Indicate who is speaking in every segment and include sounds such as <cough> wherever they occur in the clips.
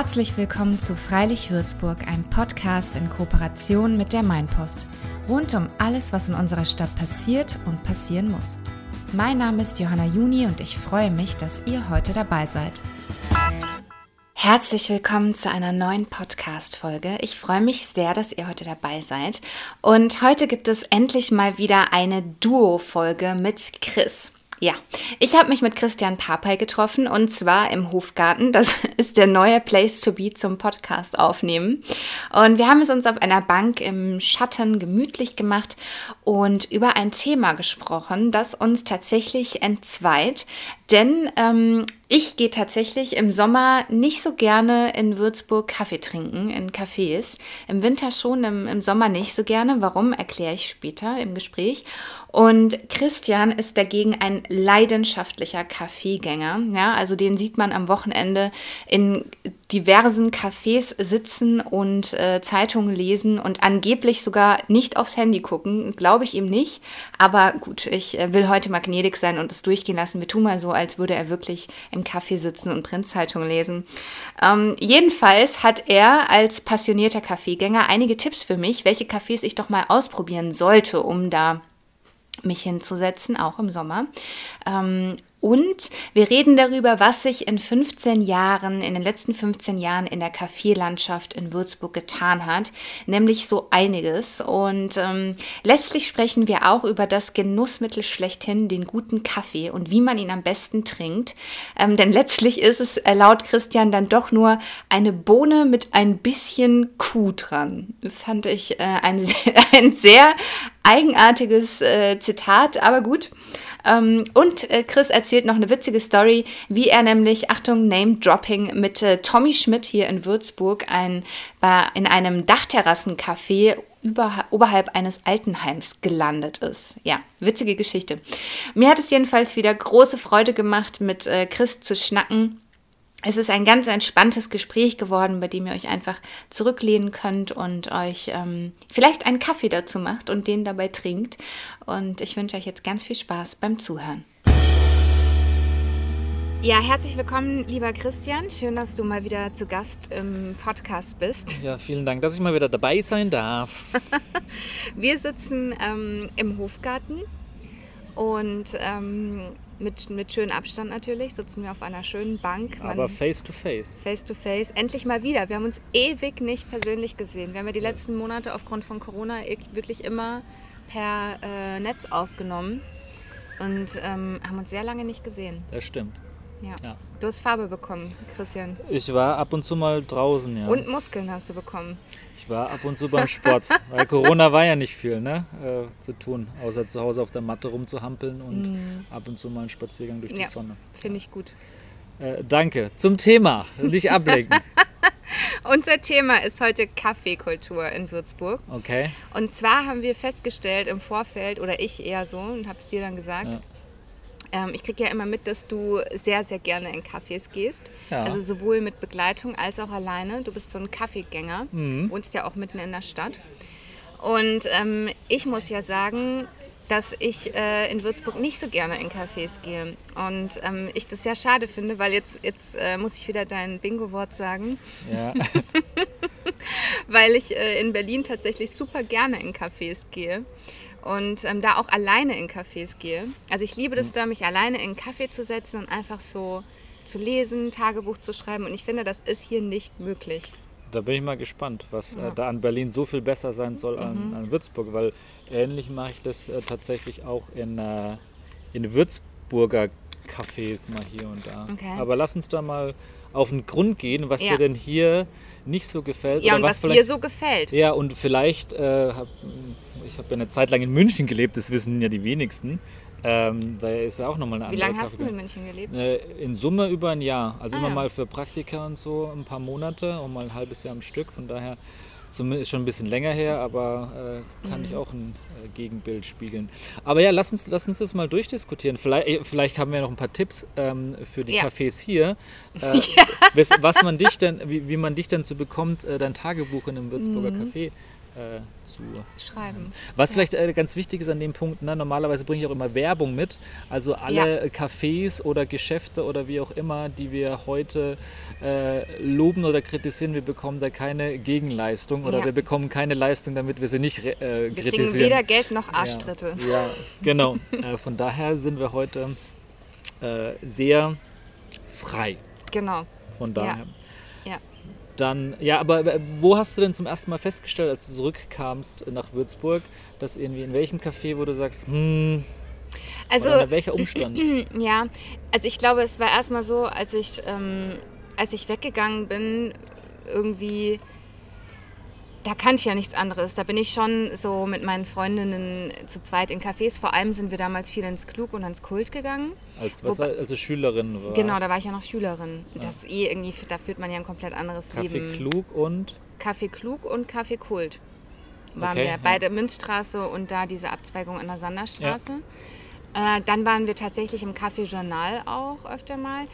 Speaker 1: Herzlich willkommen zu Freilich Würzburg, einem Podcast in Kooperation mit der Mainpost. Rund um alles, was in unserer Stadt passiert und passieren muss. Mein Name ist Johanna Juni und ich freue mich, dass ihr heute dabei seid. Herzlich willkommen zu einer neuen Podcast-Folge. Ich freue mich sehr, dass ihr heute dabei seid. Und heute gibt es endlich mal wieder eine Duo-Folge mit Chris. Ja, ich habe mich mit Christian Papay getroffen und zwar im Hofgarten. Das <laughs> ist der neue Place to be zum Podcast aufnehmen. Und wir haben es uns auf einer Bank im Schatten gemütlich gemacht und über ein Thema gesprochen, das uns tatsächlich entzweit. Denn ähm, ich gehe tatsächlich im Sommer nicht so gerne in Würzburg Kaffee trinken, in Cafés. Im Winter schon, im, im Sommer nicht so gerne. Warum, erkläre ich später im Gespräch. Und Christian ist dagegen ein leidenschaftlicher Kaffeegänger. Ja, also den sieht man am Wochenende in diversen Cafés sitzen und äh, Zeitungen lesen und angeblich sogar nicht aufs Handy gucken. Glaube ich ihm nicht. Aber gut, ich äh, will heute mal gnädig sein und es durchgehen lassen. Wir tun mal so, als würde er wirklich im Café sitzen und Printzeitung lesen. Ähm, jedenfalls hat er als passionierter Kaffeegänger einige Tipps für mich, welche Cafés ich doch mal ausprobieren sollte, um da mich hinzusetzen, auch im Sommer. Ähm, und wir reden darüber, was sich in 15 Jahren, in den letzten 15 Jahren in der Kaffeelandschaft in Würzburg getan hat, nämlich so einiges. Und ähm, letztlich sprechen wir auch über das Genussmittel schlechthin, den guten Kaffee und wie man ihn am besten trinkt. Ähm, denn letztlich ist es äh, laut Christian dann doch nur eine Bohne mit ein bisschen Kuh dran. Fand ich äh, ein, <laughs> ein sehr eigenartiges äh, Zitat, aber gut. Ähm, und äh, Chris erzählt noch eine witzige Story, wie er nämlich, Achtung, Name-Dropping, mit äh, Tommy Schmidt hier in Würzburg ein, war in einem Dachterrassencafé über, oberhalb eines Altenheims gelandet ist. Ja, witzige Geschichte. Mir hat es jedenfalls wieder große Freude gemacht, mit äh, Chris zu schnacken es ist ein ganz entspanntes Gespräch geworden, bei dem ihr euch einfach zurücklehnen könnt und euch ähm, vielleicht einen Kaffee dazu macht und den dabei trinkt. Und ich wünsche euch jetzt ganz viel Spaß beim Zuhören. Ja, herzlich willkommen, lieber Christian. Schön, dass du mal wieder zu Gast im Podcast bist.
Speaker 2: Ja, vielen Dank, dass ich mal wieder dabei sein darf. <laughs>
Speaker 1: Wir sitzen ähm, im Hofgarten und ähm, mit, mit schönem Abstand natürlich, sitzen wir auf einer schönen Bank.
Speaker 2: Man, Aber face to face.
Speaker 1: Face to face. Endlich mal wieder. Wir haben uns ewig nicht persönlich gesehen. Wir haben ja die letzten Monate aufgrund von Corona wirklich immer per äh, Netz aufgenommen und ähm, haben uns sehr lange nicht gesehen.
Speaker 2: Das stimmt.
Speaker 1: Ja. ja. Du hast Farbe bekommen, Christian.
Speaker 2: Ich war ab und zu mal draußen, ja.
Speaker 1: Und Muskeln hast du bekommen.
Speaker 2: Ich war ab und zu beim Sport, <laughs> weil Corona war ja nicht viel ne, äh, zu tun, außer zu Hause auf der Matte rumzuhampeln und mm. ab und zu mal einen Spaziergang durch ja, die Sonne.
Speaker 1: Finde ich gut.
Speaker 2: Äh, danke. Zum Thema, nicht ablenken. <laughs>
Speaker 1: Unser Thema ist heute Kaffeekultur in Würzburg.
Speaker 2: Okay.
Speaker 1: Und zwar haben wir festgestellt im Vorfeld, oder ich eher so, und habe es dir dann gesagt, ja ähm, ich kriege ja immer mit, dass du sehr, sehr gerne in Cafés gehst. Ja. Also sowohl mit Begleitung als auch alleine. Du bist so ein Kaffeegänger, mhm. wohnst ja auch mitten in der Stadt. Und ähm, ich muss ja sagen, dass ich äh, in Würzburg nicht so gerne in Cafés gehe. Und ähm, ich das sehr schade finde, weil jetzt, jetzt äh, muss ich wieder dein Bingo-Wort sagen. Ja. <laughs> weil ich äh, in Berlin tatsächlich super gerne in Cafés gehe und ähm, da auch alleine in Cafés gehe. Also ich liebe das da, mich alleine in einen Kaffee zu setzen und einfach so zu lesen, Tagebuch zu schreiben. Und ich finde, das ist hier nicht möglich.
Speaker 2: Da bin ich mal gespannt, was äh, ja. äh, da an Berlin so viel besser sein soll an, mhm. an Würzburg, weil ähnlich mache ich das äh, tatsächlich auch in, äh, in Würzburger Cafés mal hier und da. Okay. Aber lass uns da mal auf den Grund gehen, was ja. dir denn hier nicht so gefällt.
Speaker 1: Ja, und was, was dir so gefällt.
Speaker 2: Ja, und vielleicht äh, ich habe ja eine Zeit lang in München gelebt, das wissen ja die wenigsten. Ähm, da ist ja auch nochmal eine
Speaker 1: Wie lange hast du in München gelebt?
Speaker 2: Äh, in Summe über ein Jahr. Also ah, immer ja. mal für Praktika und so ein paar Monate und mal ein halbes Jahr am Stück. Von daher ist schon ein bisschen länger her, aber äh, kann mhm. ich auch ein äh, Gegenbild spiegeln. Aber ja, lass uns, lass uns das mal durchdiskutieren. Vielleicht, äh, vielleicht haben wir noch ein paar Tipps ähm, für die ja. Cafés hier. <laughs> Äh, ja. was man dich denn, wie, wie, man dich denn so bekommt, äh, dein Tagebuch in einem Würzburger mhm. Café äh, zu
Speaker 1: schreiben.
Speaker 2: Was ja. vielleicht äh, ganz wichtig ist an dem Punkt, ne, normalerweise bringe ich auch immer Werbung mit. Also alle ja. Cafés oder Geschäfte oder wie auch immer, die wir heute äh, loben oder kritisieren, wir bekommen da keine Gegenleistung oder ja. wir bekommen keine Leistung, damit wir sie nicht äh, wir kritisieren. Wir kriegen
Speaker 1: weder Geld noch Arschtritte.
Speaker 2: Ja, genau. <laughs> Äh, von daher sind wir heute äh, sehr frei.
Speaker 1: Genau.
Speaker 2: Von daher. Dann, ja, aber wo hast du denn zum ersten Mal festgestellt, als du zurückkamst nach Würzburg, dass irgendwie in welchem Café, wo du sagst, hm,
Speaker 1: also,
Speaker 2: oder welcher Umstand? <clears throat>
Speaker 1: Ja, also ich glaube, es war erstmal so, als ich, ähm, als ich weggegangen bin, irgendwie da kannte ich ja nichts anderes. Da bin ich schon so mit meinen Freundinnen zu zweit in Cafés. Vor allem sind wir damals viel ins Klug und ins Kult gegangen.
Speaker 2: Als, was war, also Schülerin war
Speaker 1: Genau, da war ich ja noch Schülerin. Ja. Das ist eh irgendwie, da führt man ja ein komplett anderes
Speaker 2: Kaffee
Speaker 1: Leben.
Speaker 2: Kaffee Klug und?
Speaker 1: Kaffee Klug und Kaffee Kult waren okay, wir. Ja. Beide Münzstraße und da diese Abzweigung an der Sanderstraße. Ja. Äh, dann waren wir tatsächlich im Café Journal auch öfter mal.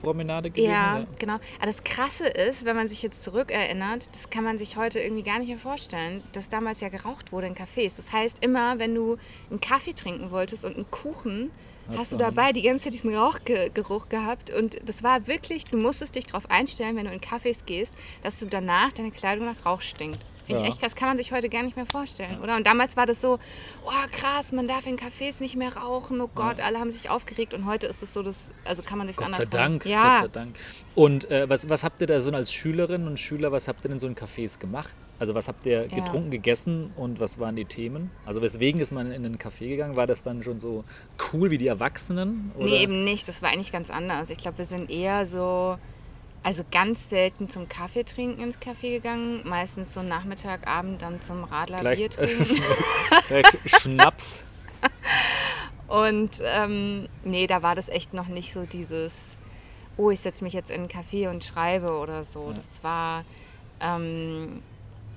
Speaker 2: Promenade gewesen?
Speaker 1: Ja, ja, genau. Aber das Krasse ist, wenn man sich jetzt zurückerinnert, das kann man sich heute irgendwie gar nicht mehr vorstellen, dass damals ja geraucht wurde in Cafés. Das heißt, immer wenn du einen Kaffee trinken wolltest und einen Kuchen, hast, du dabei die ganze Zeit diesen Rauchgeruch gehabt. Und das war wirklich, du musstest dich darauf einstellen, wenn du in Cafés gehst, dass du danach deine Kleidung nach Rauch stinkt. Ja. Echt, das kann man sich heute gar nicht mehr vorstellen, oder? Und damals war das so, oh krass, man darf in Cafés nicht mehr rauchen, oh Gott, ja. alle haben sich aufgeregt und heute ist es so, dass, also kann man sich anders
Speaker 2: Gott sei Dank, ja. Gott sei Dank. Und äh, was, was habt ihr da so als Schülerin und Schüler, was habt ihr denn so in Cafés gemacht? Also was habt ihr getrunken, gegessen und was waren die Themen? Also weswegen ist man in einen Café gegangen? War das dann schon so cool wie die Erwachsenen?
Speaker 1: Oder? Nee, eben nicht. Das war eigentlich ganz anders. Ich glaube, wir sind eher so also ganz selten zum Kaffee trinken ins Café gegangen, meistens so Nachmittag, Abend dann zum Radler Gleich, Bier <laughs> trinken.
Speaker 2: Schnaps.
Speaker 1: Und ähm, nee, da war das echt noch nicht so dieses, oh, ich setze mich jetzt in einen Café und schreibe oder so. Ja. Das war, ähm,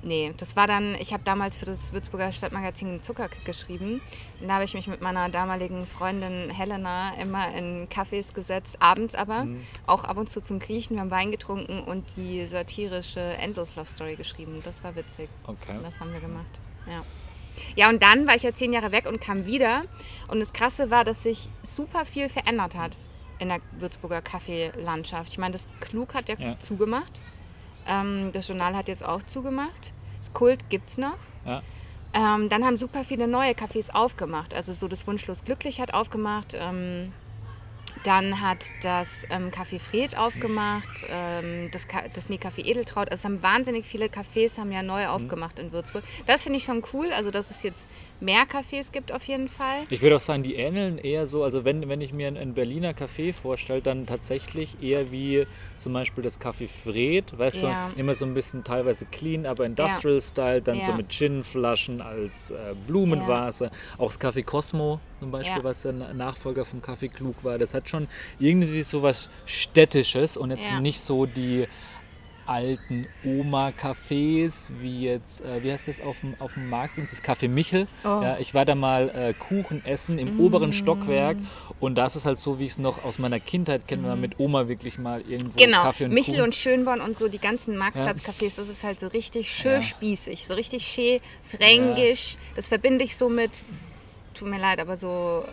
Speaker 1: nee, das war dann, ich habe damals für das Würzburger Stadtmagazin Zuckerkick geschrieben. Und da habe ich mich mit meiner damaligen Freundin Helena immer in Cafés gesetzt, abends aber, mhm. auch ab und zu zum Kriechen. Wir haben Wein getrunken und die satirische Endlos Love Story geschrieben. Das war witzig.
Speaker 2: Okay.
Speaker 1: Das haben wir gemacht, ja. Ja, und dann war ich ja zehn Jahre weg und kam wieder. Und das Krasse war, dass sich super viel verändert hat in der Würzburger Kaffeelandschaft. Ich meine, das Klug hat ja, ja. zugemacht. Ähm, das Journal hat jetzt auch zugemacht. Das Kult gibt es noch. Ja. Ähm, dann haben super viele neue Cafés aufgemacht. Also so das Wunschlos Glücklich hat aufgemacht. Ähm, dann hat das ähm, Café Fred aufgemacht, ähm, das, Ka das nee, Café Edeltraut. Also es haben wahnsinnig viele Cafés haben ja neu mhm. aufgemacht in Würzburg. Das finde ich schon cool. Also dass es jetzt mehr Cafés gibt auf jeden Fall.
Speaker 2: Ich würde auch sagen, die ähneln eher so, also wenn, wenn ich mir ein, Berliner Café vorstelle, dann tatsächlich eher wie zum Beispiel das Café Fred, weißt ja. du, immer so ein bisschen teilweise clean, aber Industrial-Style, ja. dann ja. so mit Ginflaschen als äh, Blumenvase. Auch das Café Cosmo zum Beispiel, was der Nachfolger vom Café Klug war, das hat schon irgendwie so was Städtisches und jetzt nicht so die alten Oma-Cafés, wie jetzt, äh, wie heißt das auf dem, auf dem Markt, das Café Michel. Oh. Ja, ich war da mal äh, Kuchen essen im mm. oberen Stockwerk und das ist halt so, wie ich es noch aus meiner Kindheit kenne, mm. mit Oma wirklich mal irgendwo
Speaker 1: genau.
Speaker 2: Kaffee und
Speaker 1: Michel
Speaker 2: Kuchen.
Speaker 1: und Schönborn und so die ganzen Marktplatzcafés, das ist halt so richtig schön ja. spießig, so richtig schön fränkisch. Das verbinde ich so mit tut mir leid, aber so,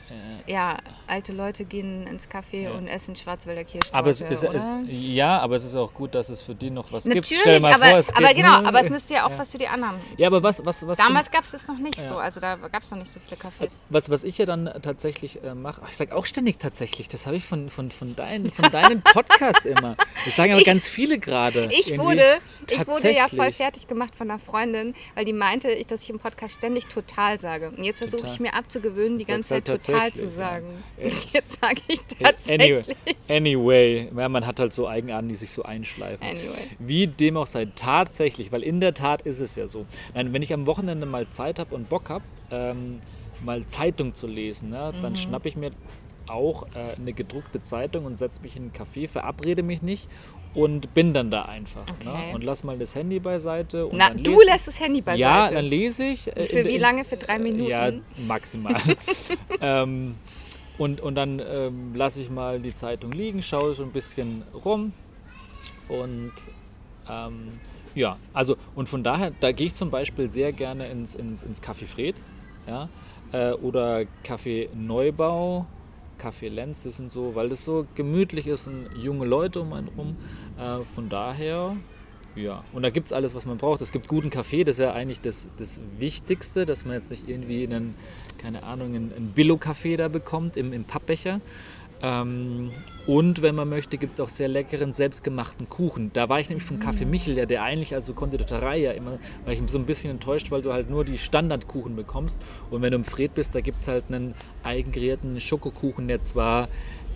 Speaker 1: ja, ja alte Leute gehen ins Café ja. und essen Schwarzwälder Kirschtorte,
Speaker 2: aber es ist, es, Ja, aber es ist auch gut, dass es für die noch was
Speaker 1: Natürlich,
Speaker 2: gibt.
Speaker 1: Mal aber, vor, es aber genau, aber es müsste ja auch was für die anderen.
Speaker 2: Ja, aber was... was, was
Speaker 1: Damals gab es das noch nicht so, also da gab es noch nicht so viele Cafés.
Speaker 2: Was, was ich ja dann tatsächlich äh, mache, ich sage auch ständig tatsächlich, das habe ich von, von, von, dein, von deinen <laughs> Podcasts immer. Das sagen aber ich, ganz viele gerade.
Speaker 1: Ich wurde, ich wurde ja voll fertig gemacht von einer Freundin, weil die meinte, dass ich im Podcast ständig total sage. Und jetzt versuche ich mir abzugewöhnen, die ganze Zeit halt total zu sagen. Ja. <laughs> Jetzt sage ich tatsächlich.
Speaker 2: Anyway, anyway ja, man hat halt so Eigenarten, die sich so einschleifen. Anyway. Wie dem auch sei, tatsächlich, weil in der Tat ist es ja so. Wenn ich am Wochenende mal Zeit habe und Bock habe, ähm, mal Zeitung zu lesen, ne, dann mhm. schnappe ich mir auch äh, eine gedruckte Zeitung und setze mich in einen Café, verabrede mich nicht und bin dann da einfach. Ne? Okay. Ne? Und lass mal das Handy beiseite.
Speaker 1: Na, du lässt das Handy beiseite?
Speaker 2: Ja, dann lese ich.
Speaker 1: Äh, für in, wie lange? Für drei Minuten?
Speaker 2: Ja, maximal. <laughs> ähm, und, und dann ähm, lasse ich mal die Zeitung liegen, schaue so ein bisschen rum und ähm, Ja, also und von daher, da gehe ich zum Beispiel sehr gerne ins, ins, ins Café Fred ja, äh, oder Café Neubau, Café Lenz, das sind so, weil das so gemütlich ist und junge Leute um einen rum. Äh, von daher, ja. Und da gibt es alles, was man braucht. Es gibt guten Kaffee, das ist ja eigentlich das, das Wichtigste, dass man jetzt nicht irgendwie einen, keine Ahnung, einen Billo-Kaffee da bekommt im, im Pappbecher. Ähm, und wenn man möchte, gibt es auch sehr leckeren, selbstgemachten Kuchen. Da war ich nämlich vom Café Michel, ja, der eigentlich also Konditorei ja immer, war ich so ein bisschen enttäuscht, weil du halt nur die Standardkuchen bekommst. Und wenn du im Fred bist, da gibt es halt einen eigenkreierten Schokokuchen, der zwar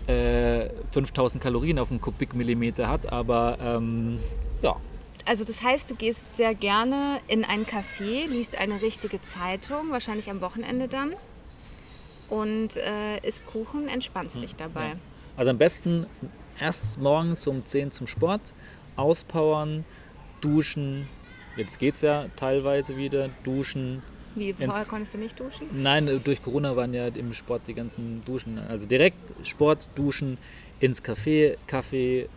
Speaker 2: äh, 5000 Kalorien auf einen Kubikmillimeter hat, aber ähm, ja,
Speaker 1: also das heißt, du gehst sehr gerne in ein Café, liest eine richtige Zeitung, wahrscheinlich am Wochenende dann und äh, isst Kuchen, entspannst dich dabei. Ja.
Speaker 2: Also am besten erst morgens um 10 zum Sport, auspowern, duschen. Jetzt geht es ja teilweise wieder, duschen.
Speaker 1: Wie, vorher konntest du nicht duschen?
Speaker 2: Nein, durch Corona waren ja im Sport die ganzen Duschen. Also direkt Sport, duschen, ins Café, Kaffee,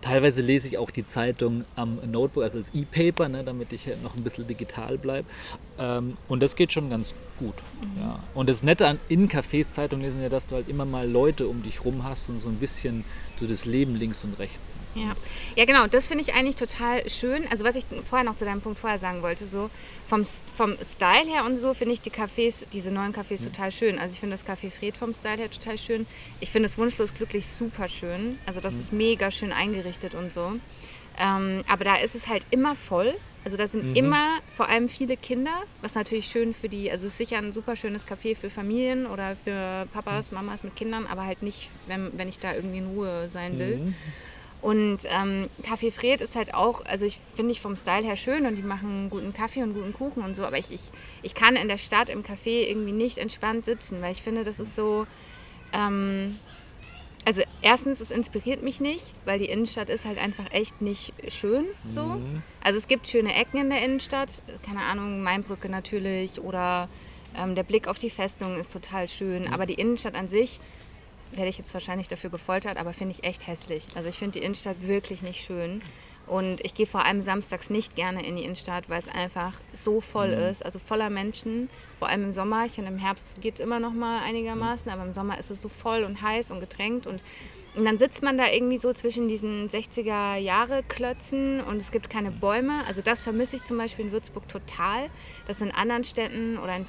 Speaker 2: Teilweise lese ich auch die Zeitung am Notebook, also als E-Paper, ne, damit ich noch ein bisschen digital bleibe. Ähm, und das geht schon ganz gut. Mhm. Ja. Und das Nette an in Cafés Zeitung lesen ja, dass du halt immer mal Leute um dich rum hast und so ein bisschen so das Leben links und rechts hast.
Speaker 1: Ja, ja genau. Das finde ich eigentlich total schön. Also was ich vorher noch zu deinem Punkt vorher sagen wollte, so vom, vom Style her und so finde ich die Cafés, diese neuen Cafés mhm. total schön. Also ich finde das Café Fred vom Style her total schön. Ich finde es wunschlos glücklich super schön. Also das mhm. ist mega schön eingerichtet und so. Ähm, aber da ist es halt immer voll. Also da sind mhm. immer vor allem viele Kinder, was natürlich schön für die, also es ist sicher ein super schönes Café für Familien oder für Papas, mhm. Mamas mit Kindern, aber halt nicht, wenn, wenn ich da irgendwie in Ruhe sein will. Mhm. Und ähm, Café Fred ist halt auch, also ich finde ich vom Style her schön und die machen guten Kaffee und guten Kuchen und so, aber ich, ich, ich kann in der Stadt im Café irgendwie nicht entspannt sitzen, weil ich finde, das ist so, ähm, also erstens, es inspiriert mich nicht, weil die Innenstadt ist halt einfach echt nicht schön so. Mhm. Also es gibt schöne Ecken in der Innenstadt, keine Ahnung, Mainbrücke natürlich oder ähm, der Blick auf die Festung ist total schön, mhm. aber die Innenstadt an sich werde ich jetzt wahrscheinlich dafür gefoltert, aber finde ich echt hässlich. Also ich finde die Innenstadt wirklich nicht schön. Und ich gehe vor allem samstags nicht gerne in die Innenstadt, weil es einfach so voll mhm. ist, also voller Menschen. Vor allem im Sommer. Ich finde, im Herbst geht es immer noch mal einigermaßen, aber im Sommer ist es so voll und heiß und gedrängt. Und, und dann sitzt man da irgendwie so zwischen diesen 60er-Jahre-Klötzen und es gibt keine Bäume. Also das vermisse ich zum Beispiel in Würzburg total. Das in anderen Städten oder in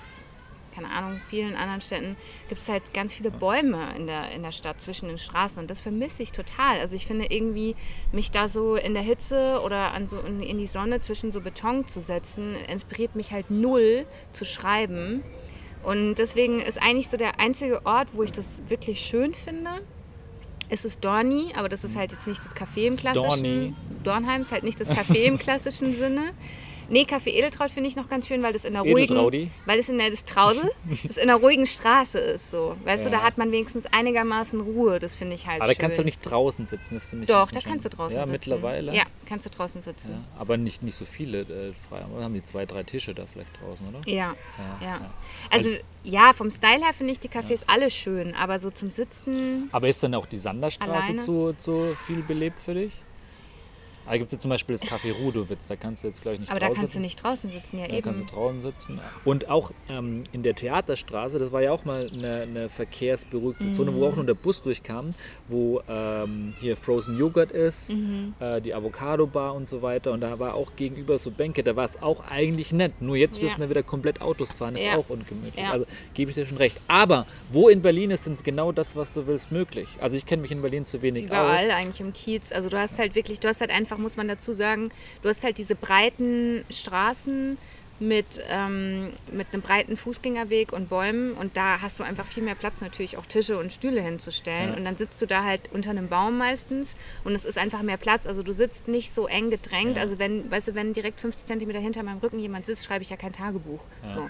Speaker 1: keine Ahnung, vielen anderen Städten gibt es halt ganz viele Bäume in der, in der Stadt zwischen den Straßen und das vermisse ich total. Also ich finde irgendwie, mich da so in der Hitze oder an so in, in die Sonne zwischen so Beton zu setzen, inspiriert mich halt null zu schreiben. Und deswegen ist eigentlich so der einzige Ort, wo ich das wirklich schön finde, ist es Dorni, aber das ist halt jetzt nicht das Café im klassischen. Dorni. Dornheim ist halt nicht das Café im klassischen Sinne. <laughs> Nee, Kaffee Edeltraut finde ich noch ganz schön, weil das in der ruhigen, weil es in der das Trausel, <laughs> das in einer ruhigen Straße ist so. Weißt ja. du, da hat man wenigstens einigermaßen Ruhe, das finde ich halt
Speaker 2: Aber
Speaker 1: schön.
Speaker 2: da kannst du nicht draußen sitzen, das finde ich
Speaker 1: Doch, da kannst du draußen
Speaker 2: ja,
Speaker 1: sitzen.
Speaker 2: Ja, mittlerweile.
Speaker 1: Ja, kannst du draußen sitzen. Ja,
Speaker 2: aber nicht, nicht so viele äh, frei. Oder haben die zwei, drei Tische da vielleicht draußen, oder?
Speaker 1: Ja. Ja. ja. Also, also ja, vom Style her finde ich die Cafés alle schön, aber so zum Sitzen.
Speaker 2: Aber ist dann auch die Sanderstraße zu, zu viel belebt für dich? Da gibt es ja zum Beispiel das Café Rudowitz, da kannst du jetzt gleich nicht
Speaker 1: Aber da kannst sitzen. du nicht draußen sitzen, ja
Speaker 2: da
Speaker 1: eben.
Speaker 2: Da kannst du draußen sitzen. Und auch ähm, in der Theaterstraße, das war ja auch mal eine, eine verkehrsberuhigte mhm. Zone, wo auch nur der Bus durchkam, wo ähm, hier Frozen Joghurt ist, mhm. äh, die Avocado Bar und so weiter. Und da war auch gegenüber so Bänke, da war es auch eigentlich nett. Nur jetzt dürfen ja. da wieder komplett Autos fahren, ist ja. auch ungemütlich. Ja. Also gebe ich dir schon recht. Aber wo in Berlin ist denn genau das, was du willst, möglich? Also ich kenne mich in Berlin zu wenig
Speaker 1: Überall
Speaker 2: aus.
Speaker 1: Überall eigentlich im Kiez. Also du hast halt wirklich, du hast halt einfach einfach, muss man dazu sagen, du hast halt diese breiten Straßen mit, ähm, mit einem breiten Fußgängerweg und Bäumen und da hast du einfach viel mehr Platz natürlich auch Tische und Stühle hinzustellen ja. und dann sitzt du da halt unter einem Baum meistens und es ist einfach mehr Platz, also du sitzt nicht so eng gedrängt, ja. also wenn, weißt du, wenn direkt 50 Zentimeter hinter meinem Rücken jemand sitzt, schreibe ich ja kein Tagebuch, ja. so.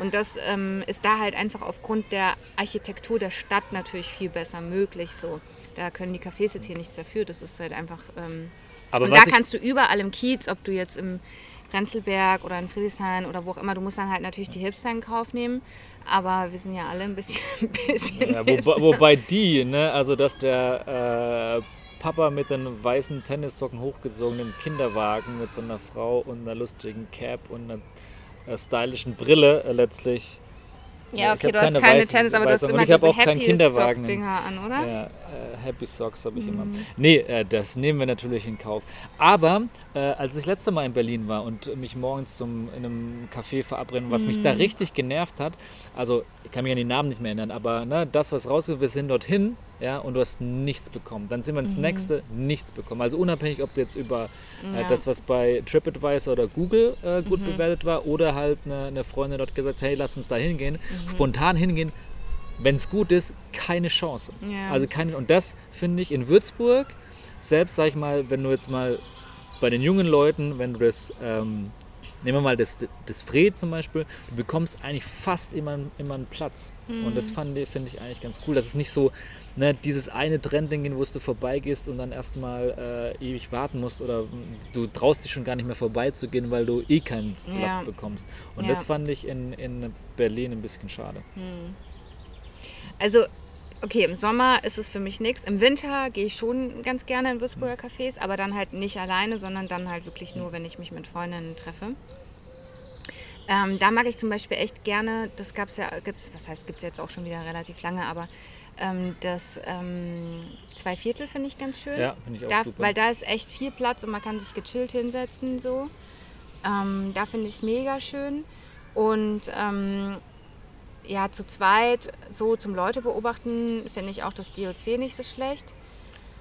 Speaker 1: Und das ähm, ist da halt einfach aufgrund der Architektur der Stadt natürlich viel besser möglich. So. Da können die Cafés jetzt hier nichts dafür. Das ist halt einfach ähm, aber und da kannst du überall im Kiez, ob du jetzt im Prenzlberg oder in Friedrichshain oder wo auch immer, du musst dann halt natürlich die Hipster in Kauf nehmen. Aber wir sind ja alle ein bisschen. <laughs> Ein bisschen
Speaker 2: ja, wo, <laughs> wobei die, ne, also dass der äh, Papa mit den weißen Tennissocken hochgezogen im Kinderwagen mit seiner Frau und einer lustigen Cap und einer äh, stylischen Brille äh, letztlich.
Speaker 1: Ja, okay, du hast keine weiße, Tennis, aber du hast immer
Speaker 2: diese auch Happy Kinderwagen.
Speaker 1: Dinger an, oder?
Speaker 2: Ja, Happy Socks habe ich mhm. immer. Nee, äh, das nehmen wir natürlich in Kauf. Aber äh, als ich letzte Mal in Berlin war und mich morgens zum, in einem Café verabreden, was mhm. mich da mhm. richtig genervt hat, also ich kann mich an die Namen nicht mehr erinnern, aber ne, das, was rausgeht, wir sind dorthin ja, und du hast nichts bekommen. Dann sind wir ins mhm. nächste, nichts bekommen. Also unabhängig, ob du jetzt über äh, ja. das, was bei TripAdvisor oder Google äh, gut mhm. bewertet war, oder halt eine, eine, Freundin dort gesagt, hey, lass uns da hingehen, mhm. spontan hingehen. Wenn es gut ist, keine Chance. Ja. Also keine, und das finde ich in Würzburg, selbst sag ich mal, wenn du jetzt mal bei den jungen Leuten, wenn du das ähm, nehmen wir mal das, das Fred zum Beispiel, du bekommst eigentlich fast immer, immer einen Platz. Mhm. Und das finde ich eigentlich ganz cool, dass es nicht so ne, dieses eine Trendding, wo du vorbeigehst und dann erstmal äh, ewig warten musst oder du traust dich schon gar nicht mehr vorbeizugehen, weil du eh keinen Platz ja. bekommst. Und ja. das fand ich in, in Berlin ein bisschen schade. Mhm.
Speaker 1: Also okay, im Sommer ist es für mich nichts. Im Winter gehe ich schon ganz gerne in Würzburger Cafés, aber dann halt nicht alleine, sondern dann halt wirklich nur, wenn ich mich mit Freundinnen treffe. Ähm, da mag ich zum Beispiel echt gerne, das gab es ja, gibt's, was heißt, gibt es jetzt auch schon wieder relativ lange, aber ähm, das ähm, Zwei Viertel finde ich ganz schön.
Speaker 2: Ja, finde ich auch
Speaker 1: da,
Speaker 2: super.
Speaker 1: Weil da ist echt viel Platz und man kann sich gechillt hinsetzen so. Ähm, da finde ich es mega schön. Und ähm, ja, zu zweit so zum Leute beobachten finde ich auch das DOC nicht so schlecht.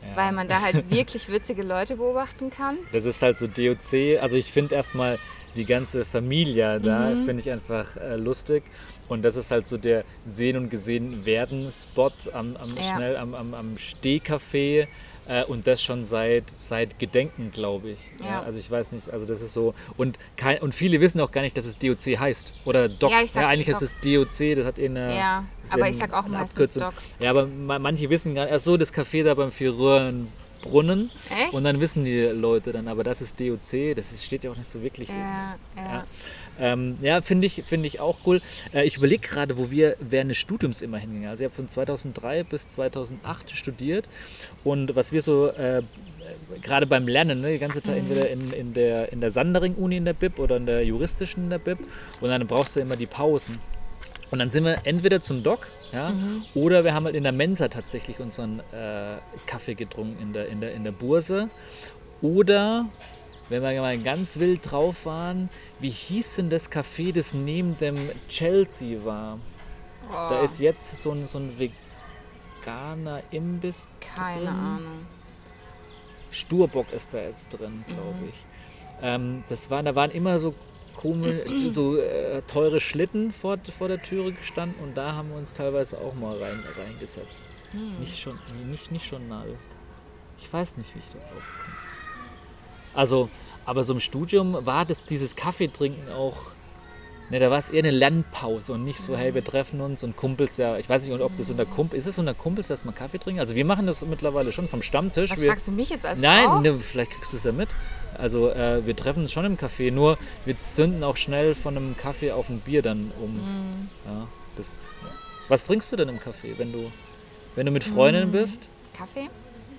Speaker 1: Ja. Weil man da halt <laughs> wirklich witzige Leute beobachten kann.
Speaker 2: Das ist halt so DOC. Also ich finde erstmal die ganze Familie da, mhm. finde ich einfach äh, lustig. Und das ist halt so der Sehen und Gesehen werden Spot am, am ja. schnell am, am, am Stehcafé. Äh, und das schon seit, seit Gedenken, glaube ich. Ja. ja. also ich weiß nicht, also das ist so. Und, kein, und viele wissen auch gar nicht, dass es DOC heißt. Oder DOC. Ja, ich sag ja eigentlich Doc. ist es DOC, das hat eh eine.
Speaker 1: Ja, aber ich sag auch meistens Abkürzung. Doc.
Speaker 2: Ja, aber manche wissen gar nicht. Ach so, das Café da beim Vierröhren. Brunnen.
Speaker 1: Echt?
Speaker 2: Und dann wissen die Leute dann, aber das ist DOC, das ist, steht ja auch nicht so wirklich.
Speaker 1: Ja, ja. ja.
Speaker 2: Ähm, ja, finde ich, find ich auch cool. Äh, ich überlege gerade, wo wir während des Studiums immer hingingen. Also ich habe von 2003 bis 2008 studiert und was wir so äh, gerade beim Lernen, ne, die ganze Zeit mhm. entweder in, in der, in der Sandering-Uni in der BIP oder in der juristischen in der BIP und dann brauchst du immer die Pausen. Und dann sind wir entweder zum Doc, ja, mhm. oder wir haben halt in der Mensa tatsächlich unseren äh, Kaffee getrunken in der, in, der, in der Burse. Oder wenn wir mal ganz wild drauf waren, wie hieß denn das Café, das neben dem Chelsea war? Oh. Da ist jetzt so ein, so ein veganer Imbiss
Speaker 1: Keine
Speaker 2: drin.
Speaker 1: Ahnung.
Speaker 2: Sturbock ist da jetzt drin, glaube mhm. ich. Ähm, das war, da waren immer so komisch, so äh, teure Schlitten vor, vor der Türe gestanden und da haben wir uns teilweise auch mal rein, reingesetzt. Mhm. Nicht schon, nicht, nicht schon nah. Ich weiß nicht, wie ich da drauf komme. Also, aber so im Studium war das dieses Kaffeetrinken auch. Ne, da war es eher eine Lernpause und nicht so, hey, wir treffen uns und Kumpels ja. Ich weiß nicht, ob das unter Kumpels ist es unter Kumpels, dass man Kaffee trinkt. Also wir machen das mittlerweile schon vom Stammtisch.
Speaker 1: Was
Speaker 2: wir,
Speaker 1: fragst du mich jetzt als
Speaker 2: Nein,
Speaker 1: Frau?
Speaker 2: Ne, vielleicht kriegst du es ja mit. Also äh, wir treffen uns schon im Café, nur wir zünden auch schnell von einem Kaffee auf ein Bier dann um. Mhm. Ja, das, ja. Was trinkst du denn im Café, wenn du, wenn du mit Freundinnen mhm. bist?
Speaker 1: Kaffee?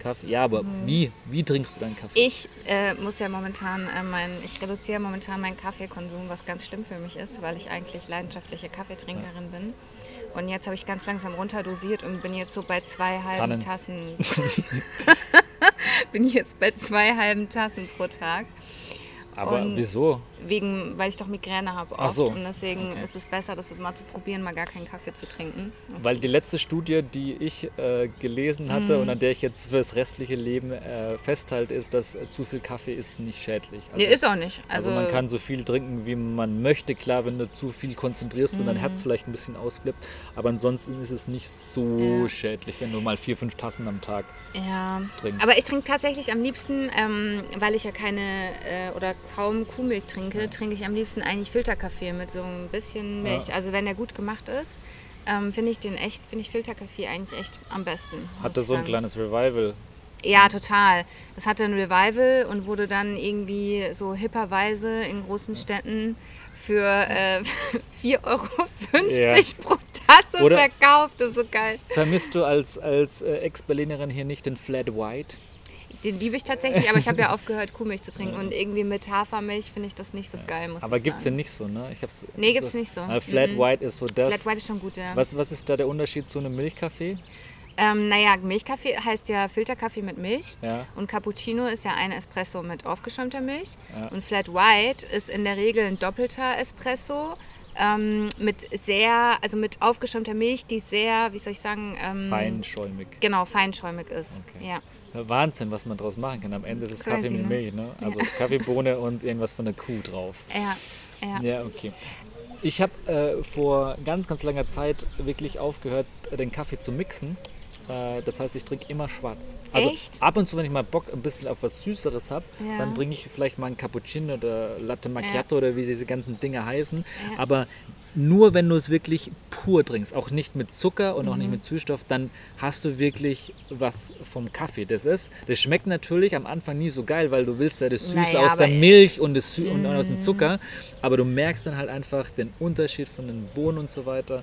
Speaker 2: Kaffee. Ja, aber mhm. wie? Wie trinkst du deinen Kaffee?
Speaker 1: Ich äh, muss ja momentan äh, mein, ich reduziere momentan meinen Kaffeekonsum, was ganz schlimm für mich ist, weil ich eigentlich leidenschaftliche Kaffeetrinkerin ja. bin. Und jetzt habe ich ganz langsam runterdosiert und bin jetzt so bei zwei halben. Tassen. <laughs> <laughs> bin jetzt bei zwei halben Tassen pro Tag.
Speaker 2: Aber und wieso?
Speaker 1: Wegen, weil ich doch Migräne habe
Speaker 2: oft. So.
Speaker 1: Und deswegen ist es besser, das mal zu probieren, mal gar keinen Kaffee zu trinken.
Speaker 2: Das weil die letzte Studie, die ich äh, gelesen hatte mm. und an der ich jetzt für das restliche Leben äh, festhalte, ist, dass zu viel Kaffee ist nicht schädlich.
Speaker 1: Also, nee, ist auch nicht.
Speaker 2: Also, also, man kann so viel trinken, wie man möchte. Klar, wenn du zu viel konzentrierst mm. und dein Herz mhm. vielleicht ein bisschen ausflippt. Aber ansonsten ist es nicht so ja. schädlich, wenn du mal vier, fünf Tassen am Tag
Speaker 1: ja.
Speaker 2: trinkst.
Speaker 1: Aber ich trinke tatsächlich am liebsten, ähm, weil ich ja keine äh, oder kaum Kuhmilch trinke, ja. trinke ich am liebsten eigentlich Filterkaffee mit so ein bisschen Milch. Ja. Also wenn der gut gemacht ist, ähm, finde ich den echt, finde ich Filterkaffee eigentlich echt am besten.
Speaker 2: Hatte so ein kleines Revival.
Speaker 1: Ja, total. Das hatte ein Revival und wurde dann irgendwie so hipperweise in großen Städten für äh, <laughs> 4,50 Euro ja. pro Tasse Oder verkauft. Das ist so geil.
Speaker 2: Vermisst du als, als äh, Ex-Berlinerin hier nicht den Flat White?
Speaker 1: Den liebe ich tatsächlich, aber ich habe ja aufgehört, Kuhmilch zu trinken. Und irgendwie mit Hafermilch finde ich das nicht so geil, muss
Speaker 2: Aber
Speaker 1: ich
Speaker 2: gibt es den
Speaker 1: sagen.
Speaker 2: nicht so, ne? Ich hab's,
Speaker 1: Nee, gibt's nicht so.
Speaker 2: Flat
Speaker 1: Mhm.
Speaker 2: White ist so das.
Speaker 1: Flat White ist schon gut, ja.
Speaker 2: Was, was ist da der Unterschied zu einem Milchkaffee?
Speaker 1: Ähm, naja, Milchkaffee heißt ja Filterkaffee mit Milch.
Speaker 2: Ja.
Speaker 1: Und Cappuccino ist ja ein Espresso mit aufgeschäumter Milch.
Speaker 2: Ja.
Speaker 1: Und Flat White ist in der Regel ein doppelter Espresso ähm, mit sehr, also mit aufgeschäumter Milch, die sehr, wie soll ich sagen, ähm,
Speaker 2: Feinschäumig.
Speaker 1: genau, feinschäumig ist.
Speaker 2: Okay.
Speaker 1: Ja.
Speaker 2: Ja, Wahnsinn, was man draus machen kann. Am Ende ist es Kaffee mit
Speaker 1: ne?
Speaker 2: Milch, ne? Also Kaffeebohne und irgendwas von der Kuh drauf.
Speaker 1: Ja, ja.
Speaker 2: Ja, okay. Ich habe äh, vor ganz, ganz langer Zeit wirklich aufgehört, den Kaffee zu mixen. Äh, das heißt, ich trinke immer schwarz. Also
Speaker 1: Echt?
Speaker 2: ab und zu, wenn ich mal Bock ein bisschen auf was Süßeres habe,
Speaker 1: Ja.
Speaker 2: dann bringe ich vielleicht mal einen Cappuccino oder Latte Macchiato oder wie diese ganzen Dinge heißen.
Speaker 1: Ja.
Speaker 2: Aber nur wenn du es wirklich pur trinkst, auch nicht mit Zucker und auch
Speaker 1: Mhm.
Speaker 2: nicht mit Süßstoff, dann hast du wirklich was vom Kaffee. Das ist, das schmeckt natürlich am Anfang nie so geil, weil du willst ja das Süße
Speaker 1: Naja,
Speaker 2: aus der Milch und, das Sü und aus dem
Speaker 1: Mhm.
Speaker 2: Zucker, aber du merkst dann halt einfach den Unterschied von den Bohnen und so weiter.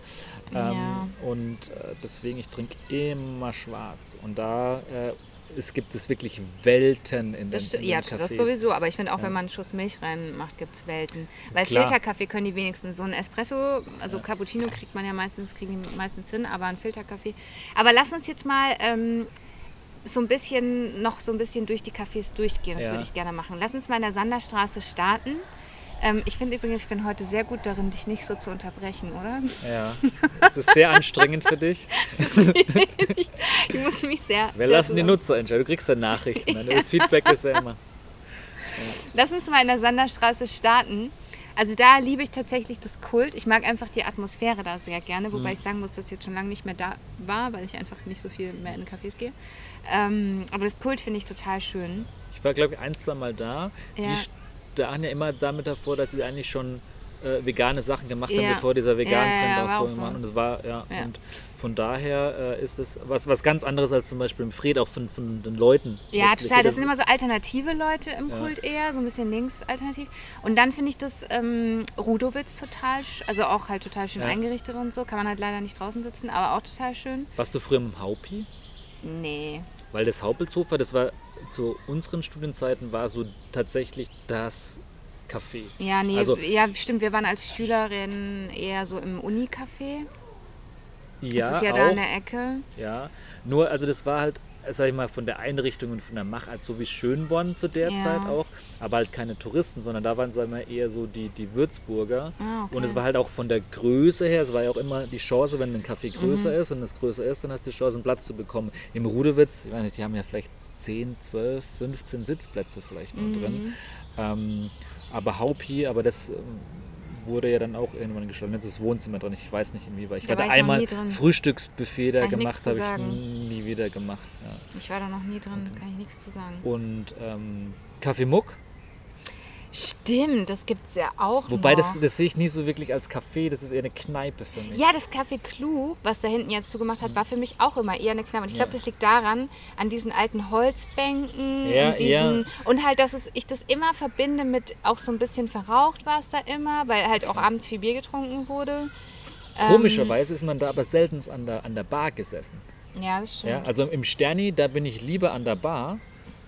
Speaker 2: Ähm,
Speaker 1: Ja.
Speaker 2: Und äh, deswegen, ich trinke immer schwarz. Und da äh, es gibt es wirklich Welten in
Speaker 1: Das,
Speaker 2: den, in
Speaker 1: ja,
Speaker 2: den
Speaker 1: das sowieso, aber ich finde auch,
Speaker 2: Ja.
Speaker 1: wenn man einen Schuss Milch reinmacht, gibt es Welten. Weil
Speaker 2: Klar.
Speaker 1: Filterkaffee können die wenigstens so ein Espresso, also Cappuccino kriegt man ja meistens, kriegen die meistens hin, aber ein Filterkaffee. Aber lass uns jetzt mal ähm, so ein bisschen, noch so ein bisschen durch die Cafés durchgehen, das
Speaker 2: Ja.
Speaker 1: würde ich gerne machen. Lass uns mal in der Sanderstraße starten. Ähm, ich finde übrigens, ich bin heute sehr gut darin, dich nicht so zu unterbrechen, oder?
Speaker 2: Ja, es ist sehr anstrengend für dich. <laughs>
Speaker 1: Ich muss mich sehr.
Speaker 2: Wir
Speaker 1: sehr
Speaker 2: lassen die Nutzer entscheiden. Du kriegst ja Nachrichten. ne? <laughs> Das Feedback ist ja immer.
Speaker 1: Lass uns mal in der Sanderstraße starten. Also da liebe ich tatsächlich das Kult. Ich mag einfach die Atmosphäre da sehr gerne,
Speaker 2: Mhm.
Speaker 1: wobei ich sagen muss, dass jetzt schon lange nicht mehr da war, weil ich einfach nicht so viel mehr in Cafés gehe. Ähm, aber das Kult finde ich total schön.
Speaker 2: Ich war, glaube ich, ein, zwei Mal da.
Speaker 1: Ja.
Speaker 2: Die stachen ja immer damit hervor, dass sie eigentlich schon äh, vegane Sachen gemacht haben,
Speaker 1: Ja.
Speaker 2: bevor dieser vegane
Speaker 1: Ja,
Speaker 2: Trend
Speaker 1: ja,
Speaker 2: auch so. Und das war, ja,
Speaker 1: Ja.
Speaker 2: und von daher äh, ist es was, was ganz anderes als zum Beispiel im Fred, auch von, von den Leuten.
Speaker 1: Ja, total. Das sind immer so alternative Leute im. Kult eher, so ein bisschen links alternativ. Und dann finde ich das ähm, Rudowitz total, also auch halt total schön eingerichtet und so. Kann man halt leider nicht draußen sitzen, aber auch total schön.
Speaker 2: Warst du früher im Haupi?
Speaker 1: Nee.
Speaker 2: Weil das Haupelshofer, das war zu unseren Studienzeiten, war so tatsächlich das Café.
Speaker 1: Ja, nee,
Speaker 2: Also-
Speaker 1: ja, stimmt. Wir waren als Schülerinnen eher so im Uni-Café.
Speaker 2: Ja,
Speaker 1: das ist ja
Speaker 2: auch,
Speaker 1: da in der Ecke.
Speaker 2: Ja, nur, also das war halt, sag ich mal, von der Einrichtung und von der Machart so wie Schönborn zu der
Speaker 1: Ja.
Speaker 2: Zeit auch, aber halt keine Touristen, sondern da waren, sagen wir, eher so die, die Würzburger.
Speaker 1: Ah, okay.
Speaker 2: Und es war halt auch von der Größe her, es war ja auch immer die Chance, wenn ein Café größer
Speaker 1: Mhm.
Speaker 2: ist und es größer ist, dann hast du die Chance, einen Platz zu bekommen. Im Rudewitz, ich meine, die haben ja vielleicht 10, 12, 15 Sitzplätze vielleicht noch
Speaker 1: Mhm.
Speaker 2: drin. Ähm, aber Haupi, aber das wurde ja dann auch irgendwann geschlossen. Jetzt ist das Wohnzimmer drin, ich weiß nicht inwieweit. Ich
Speaker 1: Da
Speaker 2: war da einmal. Frühstücksbuffet da gemacht, habe ich nie wieder gemacht. Ja.
Speaker 1: Ich war da noch nie drin, kann ich nichts zu sagen.
Speaker 2: Und ähm, Kaffee Muck,
Speaker 1: Stimmt, das gibt es ja auch
Speaker 2: wobei
Speaker 1: noch.
Speaker 2: das, das sehe ich nie so wirklich als Café, das ist eher eine Kneipe für mich.
Speaker 1: Ja, das Café Clou, was da hinten jetzt zugemacht hat, war für mich auch immer eher eine Kneipe. Und ich.
Speaker 2: Ja.
Speaker 1: glaube, das liegt daran, an diesen alten Holzbänken
Speaker 2: Ja,
Speaker 1: und diesen
Speaker 2: ja.
Speaker 1: und halt, dass es, ich das immer verbinde mit auch so ein bisschen verraucht war es da immer, weil halt auch abends viel Bier getrunken wurde. Ähm,
Speaker 2: Komischerweise ist man da aber selten an der, an der Bar gesessen.
Speaker 1: Ja, das stimmt.
Speaker 2: Ja, also im Sterni, da bin ich lieber an der Bar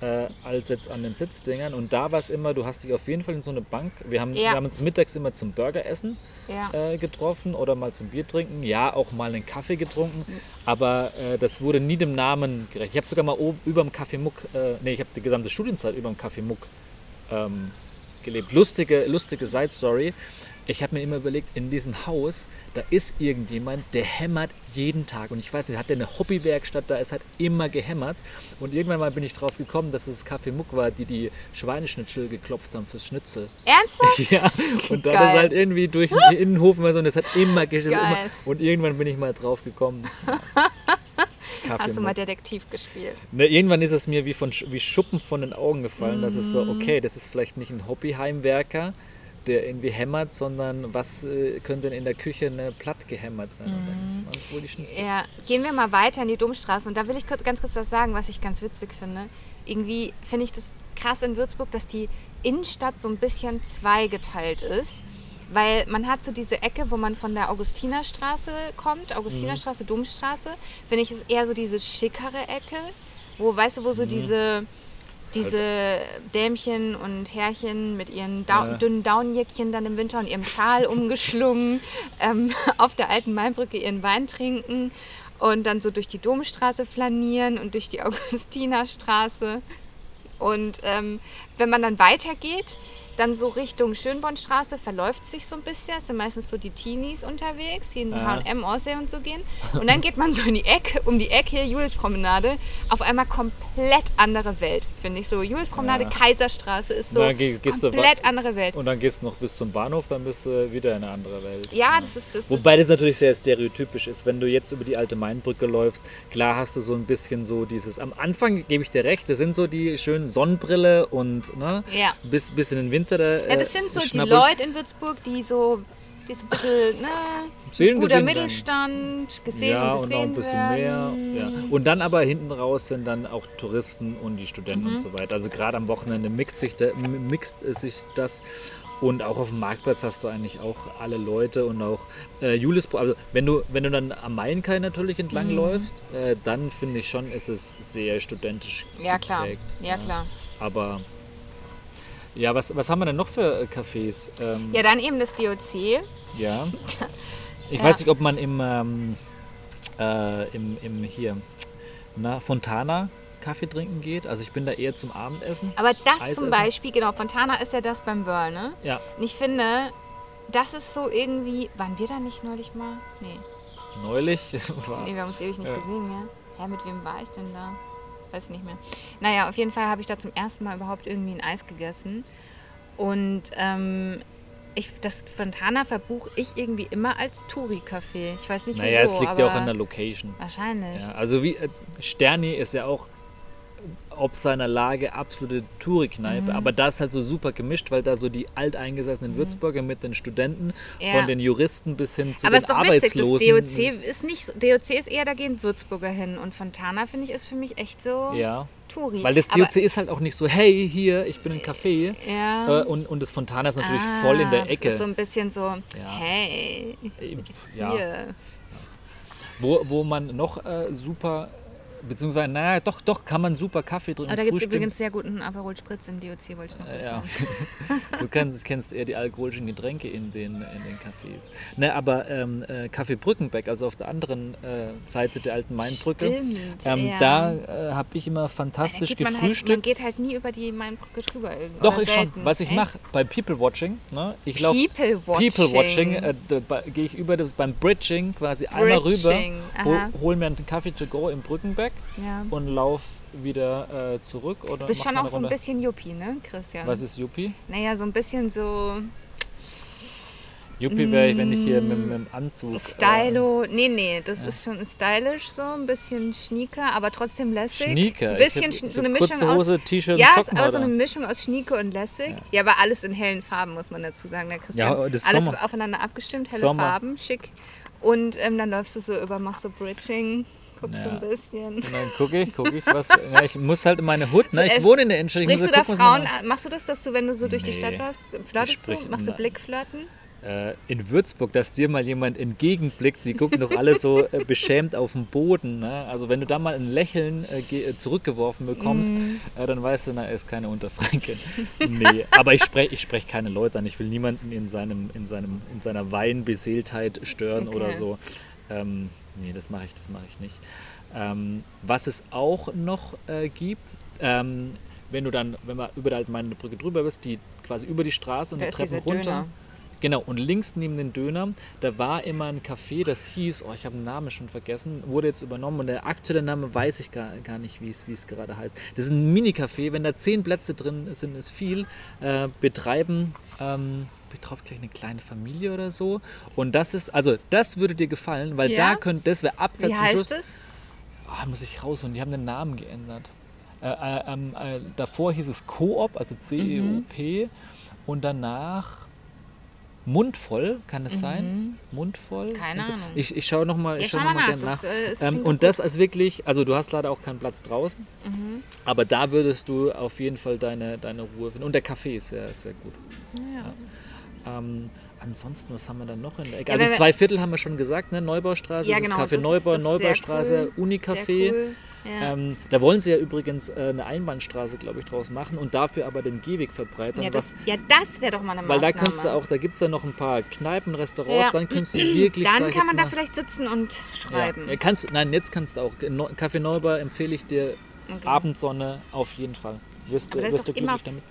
Speaker 2: äh, als jetzt an den Sitzdingern. Und da war es immer, du hast dich auf jeden Fall in so eine Bank. Wir haben,
Speaker 1: Ja.
Speaker 2: wir haben uns mittags immer zum Burgeressen
Speaker 1: Ja.
Speaker 2: äh, getroffen oder mal zum Bier trinken. Ja, auch mal einen Kaffee getrunken. Aber äh, das wurde nie dem Namen gerecht. Ich habe sogar mal über dem Kaffee Muck, äh, nee, ich habe die gesamte Studienzeit über dem Kaffee Muck ähm, gelebt. Lustige, lustige Side Story. Ich habe mir immer überlegt, in diesem Haus, da ist irgendjemand, der hämmert jeden Tag. Und ich weiß nicht, hat der eine Hobbywerkstatt, da ist halt immer gehämmert. Und irgendwann mal bin ich drauf gekommen, dass es Kaffee Muck war, die die Schweineschnitzel geklopft haben fürs Schnitzel.
Speaker 1: Ernsthaft? <laughs>
Speaker 2: Ja, und
Speaker 1: Geil.
Speaker 2: ist halt irgendwie durch den Innenhof immer so, und das hat immer. Immer, und irgendwann bin ich mal drauf gekommen. <laughs> Kaffee
Speaker 1: Hast du mal. Detektiv gespielt?
Speaker 2: Ne, irgendwann ist es mir wie, von, wie Schuppen von den Augen gefallen, dass es so, okay, das ist vielleicht nicht ein Hobbyheimwerker, der irgendwie hämmert, sondern was äh, könnte denn in der Küche eine Platt gehämmert werden? Es Schnitzel.
Speaker 1: Ja, gehen wir mal weiter in die Domstraße. Und da will ich kurz, ganz kurz was sagen, was ich ganz witzig finde. Irgendwie finde ich das krass in Würzburg, dass die Innenstadt so ein bisschen zweigeteilt ist. Weil man hat so diese Ecke, wo man von der Augustinerstraße kommt, Augustinerstraße, Domstraße, finde ich ist eher so diese schickere Ecke, wo, weißt du, wo so diese diese Dämchen und Herrchen mit ihren Dau
Speaker 2: Ja.
Speaker 1: dünnen Daunenjäckchen dann im Winter und ihrem Schal umgeschlungen <laughs> ähm, auf der alten Mainbrücke ihren Wein trinken und dann so durch die Domstraße flanieren und durch die <laughs> Augustinerstraße. Und ähm, wenn man dann weitergeht, dann so Richtung Schönbornstraße verläuft sich so ein bisschen. Es sind meistens so die Teenies unterwegs, die in
Speaker 2: Ja.
Speaker 1: H&M, Aussee und so gehen. Und dann geht man so in die Ecke, um die Ecke, Juliuspromenade, auf einmal komplett andere Welt, finde ich so. Juliuspromenade,
Speaker 2: Ja.
Speaker 1: Kaiserstraße ist so
Speaker 2: Dann geh-
Speaker 1: komplett andere Welt.
Speaker 2: Und dann gehst du noch bis zum Bahnhof, dann bist du wieder in eine andere Welt.
Speaker 1: Ja, das ist das.
Speaker 2: Wobei das natürlich sehr stereotypisch ist, wenn du jetzt über die alte Mainbrücke läufst. Klar hast du so ein bisschen so dieses. Am Anfang gebe ich dir recht, das sind so die schönen Sonnenbrille und ne,
Speaker 1: Ja.
Speaker 2: bis, bis in den Winter. Da,
Speaker 1: ja, das sind so die
Speaker 2: schnabbelt-
Speaker 1: Leute in Würzburg, die so, die so ein bisschen, ne, guter Mittelstand, gesehen
Speaker 2: ja,
Speaker 1: und
Speaker 2: und
Speaker 1: gesehen
Speaker 2: auch ein bisschen
Speaker 1: werden.
Speaker 2: mehr. Ja. Und dann aber hinten raus sind dann auch Touristen und die Studenten
Speaker 1: Mhm.
Speaker 2: und so weiter. Also gerade am Wochenende mixt sich, da, mixt sich das. Und auch auf dem Marktplatz hast du eigentlich auch alle Leute und auch äh, Julius. Also wenn du, wenn du dann am Mainkai natürlich entlang
Speaker 1: Mhm.
Speaker 2: läufst, äh, dann finde ich schon, ist es sehr studentisch
Speaker 1: Ja, klar.
Speaker 2: geprägt.
Speaker 1: Ja, klar.
Speaker 2: Aber ja, was, was haben wir denn noch für äh, Cafés? Ähm,
Speaker 1: Ja, dann eben das DOC.
Speaker 2: ja. <laughs> Ich
Speaker 1: Ja.
Speaker 2: weiß nicht, ob man im, ähm, äh, im, im hier, na, Fontana Kaffee trinken geht. Also ich bin da eher zum Abendessen.
Speaker 1: Aber das
Speaker 2: Eis
Speaker 1: zum
Speaker 2: essen?
Speaker 1: Beispiel, genau, Fontana ist ja das beim Whirl, ne?
Speaker 2: Ja,
Speaker 1: Und ich finde, das ist so irgendwie. Waren wir da nicht neulich mal? Nee.
Speaker 2: neulich <laughs> war.
Speaker 1: Nee, wir haben uns ewig nicht
Speaker 2: Ja.
Speaker 1: gesehen, ja. Hä, mit wem war ich denn da? Weiß nicht mehr. Naja, auf jeden Fall habe ich da zum ersten Mal überhaupt irgendwie ein Eis gegessen. Und ähm, ich, das Fontana verbuche ich irgendwie immer als Touri-Café. Ich weiß nicht
Speaker 2: Naja,
Speaker 1: wieso,
Speaker 2: es liegt ja auch an der Location.
Speaker 1: Wahrscheinlich.
Speaker 2: Ja, also wie als Sterni ist ja auch ob seiner Lage absolute Touri-Kneipe,
Speaker 1: Mhm.
Speaker 2: aber da ist halt so super gemischt, weil da so die alteingesessenen Würzburger mit den Studenten,
Speaker 1: Mhm. Ja.
Speaker 2: von den Juristen bis hin zu
Speaker 1: aber
Speaker 2: den
Speaker 1: ist doch witzig, das
Speaker 2: Arbeitslosen.
Speaker 1: DOC ist nicht DOC ist eher, da gehen Würzburger hin und Fontana, finde ich, ist für mich echt so
Speaker 2: Ja,
Speaker 1: Touri.
Speaker 2: weil das
Speaker 1: Aber-
Speaker 2: DOC ist halt auch nicht so, hey, hier, ich bin ein Café.
Speaker 1: ja.
Speaker 2: Äh, und, und das Fontana ist natürlich
Speaker 1: Ah,
Speaker 2: voll in der
Speaker 1: das
Speaker 2: Ecke.
Speaker 1: ist so ein bisschen so,
Speaker 2: Ja.
Speaker 1: hey,
Speaker 2: ja.
Speaker 1: hier.
Speaker 2: Wo, wo man noch äh, super, beziehungsweise, naja, doch, doch, kann man super Kaffee trinken.
Speaker 1: Aber da gibt es übrigens sehr guten Aperol Spritz im DOC, wollte ich noch kurz
Speaker 2: Äh, ja.
Speaker 1: sagen. <laughs>
Speaker 2: du kennst, kennst eher die alkoholischen Getränke in den, in den Cafés. Ne, aber ähm, äh, Kaffee Brückenbeck, also auf der anderen äh, Seite der alten Mainbrücke,
Speaker 1: Stimmt,
Speaker 2: ähm,
Speaker 1: ja.
Speaker 2: da äh, habe ich immer fantastisch
Speaker 1: man, halt,
Speaker 2: gefrühstückt.
Speaker 1: man geht halt nie über die Mainbrücke drüber irgendwie.
Speaker 2: Doch, ich schon.
Speaker 1: selten.
Speaker 2: Was ich mache bei People Watching, ne? ich laufe
Speaker 1: People Watching.
Speaker 2: People Watching, äh, gehe ich über das beim Bridging quasi einmal rüber,
Speaker 1: Bridging,
Speaker 2: hol,
Speaker 1: aha.
Speaker 2: hol mir einen Kaffee to go im Brückenbeck
Speaker 1: Ja.
Speaker 2: und lauf wieder äh, zurück. Oder
Speaker 1: Du bist schon auch so ein bisschen Yuppie, ne, Christian?
Speaker 2: Was ist Yuppie?
Speaker 1: Naja, so ein bisschen so
Speaker 2: Yuppie wäre ich, wenn ich hier mit, mit dem Anzug. äh,
Speaker 1: Stylo. Nee, nee, das ist schon stylisch so, ein bisschen schnieker, aber trotzdem lässig.
Speaker 2: Schnieker.
Speaker 1: Ein bisschen
Speaker 2: hab
Speaker 1: so eine
Speaker 2: kurze
Speaker 1: Mischung aus.
Speaker 2: Hose, T-Shirt
Speaker 1: Ja, ist aber so eine Mischung aus Schnieke und lässig. Ja, aber alles in hellen Farben, muss man dazu sagen, der Christian.
Speaker 2: Ja, das ist
Speaker 1: alles
Speaker 2: Sommer.
Speaker 1: aufeinander abgestimmt, helle
Speaker 2: Sommer.
Speaker 1: Farben, schick. Und ähm, dann läufst du so über, machst so Bridging, guckst so
Speaker 2: Ja.
Speaker 1: ein bisschen.
Speaker 2: Dann gucke ich, gucke ich, was. Ja, ich muss halt in meine Hut, ne? Ich
Speaker 1: Äh,
Speaker 2: wohne in der Innenstadt.
Speaker 1: Sprichst du da
Speaker 2: gucken,
Speaker 1: Frauen, an? machst du das, dass du, wenn du so durch die
Speaker 2: Nee.
Speaker 1: Stadt läufst, flirtest du? Machst du. Blickflirten?
Speaker 2: äh, in Würzburg, dass dir mal jemand entgegenblickt, die gucken doch alle so äh, <laughs> beschämt auf den Boden. Ne? Also wenn du da mal ein Lächeln äh, äh, zurückgeworfen bekommst,
Speaker 1: Mhm.
Speaker 2: äh, dann weißt du, na, er ist keine Unterfränkin. nee, aber ich spreche ich sprech keine Leute an. Ich will niemanden in, seinem, in, seinem, in seiner Weinbeseeltheit stören
Speaker 1: Okay.
Speaker 2: oder so. Ähm, nee, das mache ich, das mache ich nicht. Ähm, was es auch noch äh, gibt, ähm, wenn du dann, wenn man über die Altmaine Brücke drüber bist, die quasi über die Straße und
Speaker 1: Da
Speaker 2: die Treppen runter.
Speaker 1: Döner.
Speaker 2: Genau, und links neben den Döner, da war immer ein Café, das hieß, oh, ich habe den Namen schon vergessen, wurde jetzt übernommen und der aktuelle Name weiß ich gar, gar nicht, wie es, wie es gerade heißt. Das ist ein Mini-Café, wenn da zehn Plätze drin sind, ist viel, äh, betreiben, ähm, betreibt gleich eine kleine Familie oder so. Und das ist, also das würde dir gefallen, weil
Speaker 1: Ja?
Speaker 2: da könnte, das wäre abseits
Speaker 1: Wie
Speaker 2: zum Schluss.
Speaker 1: heißt es?
Speaker 2: Ah, muss ich raus und die haben den Namen geändert. Äh, äh, ähm, äh, davor hieß es Coop, also C-E-O-P. Und danach Mundvoll, kann es sein? Mundvoll?
Speaker 1: Mhm. Keine. Ahnung.
Speaker 2: Ich, ich schaue nochmal
Speaker 1: Ja,
Speaker 2: schau noch
Speaker 1: mal nach,
Speaker 2: gern nach.
Speaker 1: das, äh,
Speaker 2: ähm, und das ist wirklich, also du hast leider auch keinen Platz draußen,
Speaker 1: Mhm.
Speaker 2: aber da würdest du auf jeden Fall deine, deine Ruhe finden. Und der Kaffee ist sehr, sehr gut.
Speaker 1: Ja.
Speaker 2: Ähm, ansonsten, was haben wir dann noch in der Ecke?
Speaker 1: Ja,
Speaker 2: Also zwei Viertel haben wir schon gesagt, ne? Neubaustraße,
Speaker 1: Ja, genau,
Speaker 2: Café
Speaker 1: das ist-
Speaker 2: Neubau,
Speaker 1: das
Speaker 2: Neubaustraße,
Speaker 1: cool,
Speaker 2: Unicafé.
Speaker 1: Cool.
Speaker 2: Ja. Ähm, da wollen sie ja übrigens äh, eine Einbahnstraße, glaube ich, draus machen und dafür aber den Gehweg verbreitern.
Speaker 1: Ja, das, ja, das wäre doch mal eine
Speaker 2: Maßnahme. Weil da kannst du auch, da gibt es ja noch ein paar Kneipen, Restaurants, dann kannst du wirklich.
Speaker 1: Dann kann man da vielleicht sitzen und schreiben.
Speaker 2: Ja. kannst, nein, jetzt kannst du auch. Café Neubau empfehle ich dir okay. Abendsonne auf jeden Fall wirst,
Speaker 1: Aber das
Speaker 2: wirst
Speaker 1: ist du glücklich damit.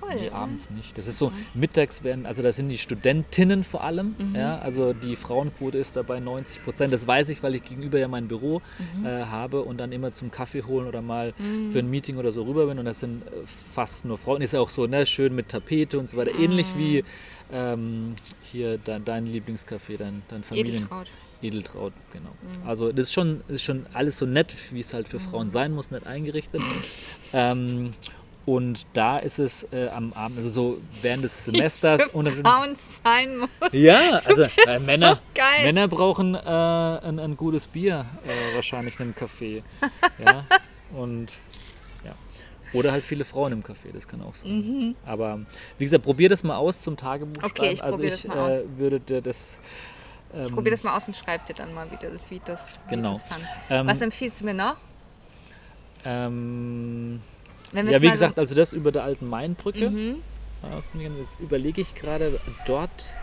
Speaker 1: Voll,
Speaker 2: nee, abends nicht. Das ist so, mittags werden, also da sind die Studentinnen vor allem, mhm. ja, also die Frauenquote ist dabei 90 Prozent. Das weiß ich, weil ich gegenüber ja mein Büro mhm. äh, habe und dann immer zum Kaffee holen oder mal mhm. für ein Meeting oder so rüber bin und das sind äh, fast nur Frauen. Ist ja auch so, ne, schön mit Tapete und so weiter, ähnlich wie ähm, hier dein, dein Lieblingscafé, dein, dein Familien...
Speaker 1: Edeltraut.
Speaker 2: Edeltraut, genau. Mhm. Also das ist schon, ist schon alles so nett, wie es halt für Frauen mhm. sein muss, nett eingerichtet. ähm, und da ist es äh, am Abend, also so während des Semesters.
Speaker 1: Und Frauen sein muss.
Speaker 2: Ja, also äh, Männer, so Männer brauchen äh, ein, ein, gutes Bier äh, wahrscheinlich in einem Café. <laughs> ja, und ja. Oder halt viele Frauen im Café, das kann auch sein. Mhm. Aber wie gesagt, probier das mal aus zum Tagebuch
Speaker 1: okay. Ich also ich das mal
Speaker 2: äh, würde dir das.
Speaker 1: Ähm, ich probiere das mal aus und schreibe dir dann mal, wie, das, wie, das,
Speaker 2: genau.
Speaker 1: das fand. Ähm, Was empfiehlst du mir noch?
Speaker 2: Ähm, ja, wie gesagt, so also das über der alten Mainbrücke. Mhm. Jetzt überlege ich gerade, dort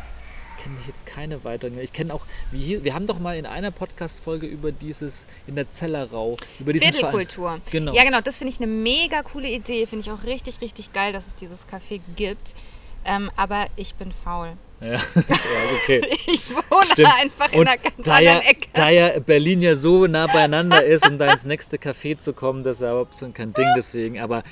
Speaker 2: kenne ich jetzt keine weiteren. Ich kenne auch, wir, wir haben doch mal in einer Podcast-Folge über dieses, in der Zellerau, über diese
Speaker 1: Viertelkultur. Genau. Ja, genau, das finde ich eine mega coole Idee. Finde ich auch richtig, richtig geil, dass es dieses Café gibt. Ähm, aber ich bin faul.
Speaker 2: Ja, ja okay. <laughs>
Speaker 1: ich wohne Stimmt. einfach in einer ganz da anderen
Speaker 2: ja,
Speaker 1: Ecke.
Speaker 2: Da ja Berlin ja so nah beieinander <laughs> ist, um da ins nächste Café zu kommen, das ist ja überhaupt so kein Ding deswegen. Aber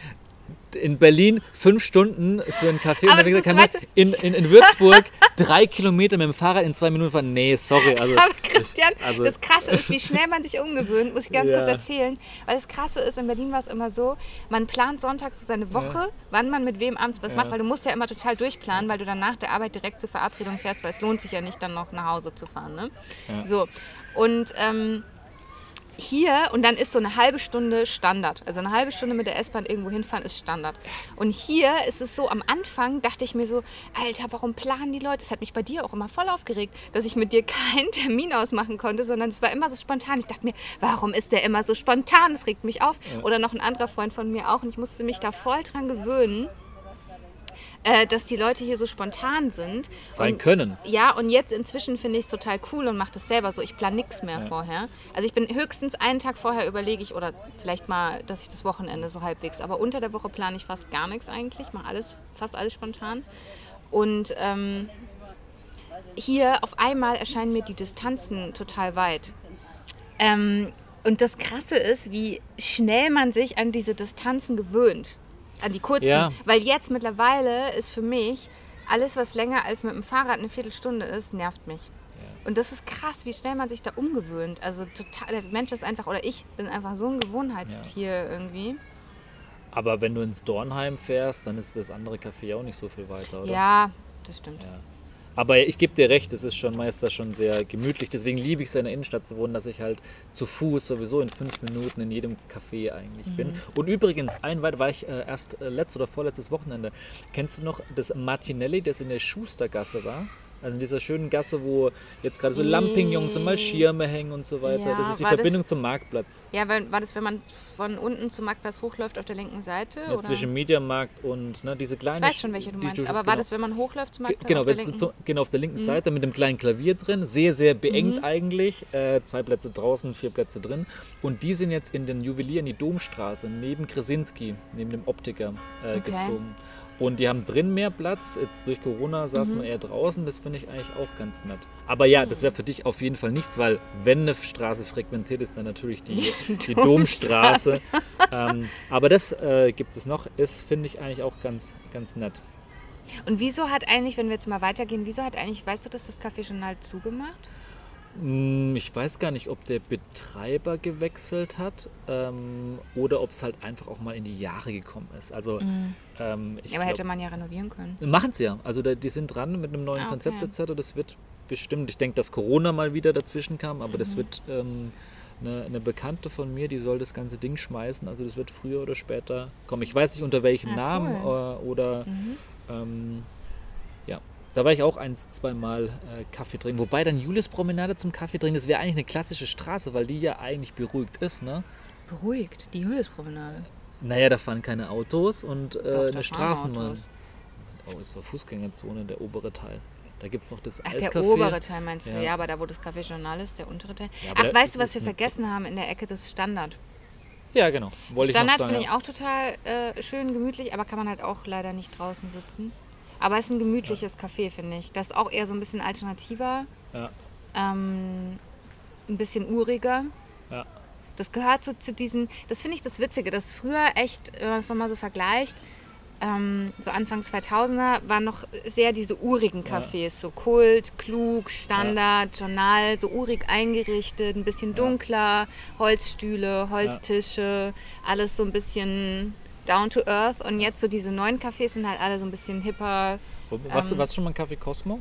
Speaker 2: in Berlin fünf Stunden für einen Kaffee.
Speaker 1: Aber und dann gesagt, weißt
Speaker 2: du, in, in, in Würzburg <laughs> drei Kilometer mit dem Fahrrad in zwei Minuten fahren. Nee, sorry. Also,
Speaker 1: Aber Christian, also, das Krasse ist, wie schnell man sich umgewöhnt, muss ich ganz ja. kurz erzählen. Weil das Krasse ist, in Berlin war es immer so, man plant sonntags so seine Woche, ja. wann man mit wem abends was ja. macht, weil du musst ja immer total durchplanen, weil du dann nach der Arbeit direkt zur Verabredung fährst, weil es lohnt sich ja nicht, dann noch nach Hause zu fahren. Ne? So. Und ähm, hier und dann ist so eine halbe Stunde Standard. Also eine halbe Stunde mit der S-Bahn irgendwo hinfahren ist Standard. Und hier ist es so, am Anfang dachte ich mir so, Alter, warum planen die Leute? Das hat mich bei dir auch immer voll aufgeregt, dass ich mit dir keinen Termin ausmachen konnte, sondern es war immer so spontan. Ich dachte mir, warum ist der immer so spontan? Das regt mich auf. Oder noch ein anderer Freund von mir auch. Und ich musste mich da voll dran gewöhnen äh, dass die Leute hier so spontan sind.
Speaker 2: Sein und, können.
Speaker 1: Ja, und jetzt inzwischen finde ich es total cool und mache das selber so. Ich plane nichts mehr ja. vorher. Also ich bin höchstens einen Tag vorher überlege ich oder vielleicht mal, dass ich das Wochenende so halbwegs. Aber unter der Woche plane ich fast gar nichts eigentlich, mache alles, fast alles spontan. Und ähm, hier auf einmal erscheinen mir die Distanzen total weit. Ähm, und das Krasse ist, wie schnell man sich an diese Distanzen gewöhnt an die kurzen. Ja. Weil jetzt mittlerweile ist für mich alles, was länger als mit dem Fahrrad eine Viertelstunde ist, nervt mich. Und das ist krass, wie schnell man sich da umgewöhnt. Also total, der Mensch ist einfach, oder ich bin einfach so ein Gewohnheitstier ja. irgendwie.
Speaker 2: Aber wenn du ins Dornheim fährst, dann ist das andere Café auch nicht so viel weiter, oder?
Speaker 1: Ja, das stimmt. Ja.
Speaker 2: Aber ich gebe dir recht, es ist schon meist schon sehr gemütlich. Deswegen liebe ich es in der Innenstadt zu wohnen, dass ich halt zu Fuß sowieso in fünf Minuten in jedem Café eigentlich mhm. bin. Und übrigens, ein weit war ich äh, erst äh, letztes oder vorletztes Wochenende. Kennst du noch das Martinelli, das in der Schustergasse war? Also in dieser schönen Gasse, wo jetzt gerade so Lampignons und mal Schirme hängen und so weiter. Ja, das ist die Verbindung das, zum Marktplatz.
Speaker 1: Ja, war das, wenn man von unten zum Marktplatz hochläuft auf der linken Seite?
Speaker 2: Ja, zwischen Mediamarkt und ne, diese kleine.
Speaker 1: Ich weiß schon, welche du meinst. aber genau. war das, wenn man hochläuft zum Marktplatz?
Speaker 2: Genau, auf der linken? So, genau auf der linken mhm. Seite mit einem kleinen Klavier drin. Sehr, sehr beengt mhm. eigentlich. Äh, zwei Plätze draußen, vier Plätze drin. Und die sind jetzt in den Juwelier in die Domstraße neben Krasinski, neben dem Optiker äh, okay. gezogen. Und die haben drin mehr Platz. Jetzt durch Corona saß mhm. man eher draußen. Das finde ich eigentlich auch ganz nett. Aber ja, das wäre für dich auf jeden Fall nichts, weil wenn eine Straße frequentiert ist, dann natürlich die, die <laughs> Domstraße. <laughs> ähm, aber das äh, gibt es noch. Ist, finde ich eigentlich auch ganz, ganz nett.
Speaker 1: Und wieso hat eigentlich, wenn wir jetzt mal weitergehen, wieso hat eigentlich, weißt du, dass das Café schon halt zugemacht?
Speaker 2: Hm, ich weiß gar nicht, ob der Betreiber gewechselt hat ähm, oder ob es halt einfach auch mal in die Jahre gekommen ist. Also, mhm. ähm,
Speaker 1: ja, aber glaub, hätte man ja renovieren können.
Speaker 2: Machen sie ja. Also da, die sind dran mit einem neuen ah, okay. Konzept etc. Das wird bestimmt. Ich denke, dass Corona mal wieder dazwischen kam, aber mhm. das wird ähm, eine, eine, Bekannte von mir, die soll das ganze Ding schmeißen. Also das wird früher oder später kommen. Ich weiß nicht unter welchem ah, Namen cool. äh, oder mhm. Ähm, da war ich auch ein, zweimal äh, Kaffee trinken. Wobei dann Julius Promenade zum Kaffee trinken, das wäre eigentlich eine klassische Straße, weil die ja eigentlich beruhigt ist, ne?
Speaker 1: Beruhigt, die Hüllespromenade.
Speaker 2: Naja, da fahren keine Autos und äh,
Speaker 1: Doch,
Speaker 2: eine Straßenbahn.
Speaker 1: Autos.
Speaker 2: Oh, ist doch Fußgängerzone, der obere Teil. Da gibt es noch das
Speaker 1: Ach,
Speaker 2: Eiscafé.
Speaker 1: der obere Teil meinst du?
Speaker 2: Ja.
Speaker 1: Aber da, wo das Café Journal ist, der untere Teil.
Speaker 2: Ja,
Speaker 1: Ach, weißt du, was wir vergessen haben in der Ecke? Das Standard.
Speaker 2: Ja, genau. Wollte
Speaker 1: Standard finde ich auch total äh, schön gemütlich, aber kann man halt auch leider nicht draußen sitzen. Aber es ist ein gemütliches Café, finde ich. Das ist auch eher so ein bisschen alternativer,
Speaker 2: Ja,
Speaker 1: ähm, ein bisschen uriger.
Speaker 2: ja.
Speaker 1: Das gehört so zu diesen, das finde ich das Witzige, dass früher echt, wenn man das nochmal so vergleicht, ähm, so Anfangs 2000er waren noch sehr diese urigen Cafés, so Kult, Klug, Standard, Journal, so urig eingerichtet, ein bisschen dunkler, Holzstühle, Holztische, alles so ein bisschen down to earth und jetzt so diese neuen Cafés sind halt alle so ein bisschen hipper.
Speaker 2: Warst, du,
Speaker 1: Ähm,
Speaker 2: warst du schon mal im Café Cosmo?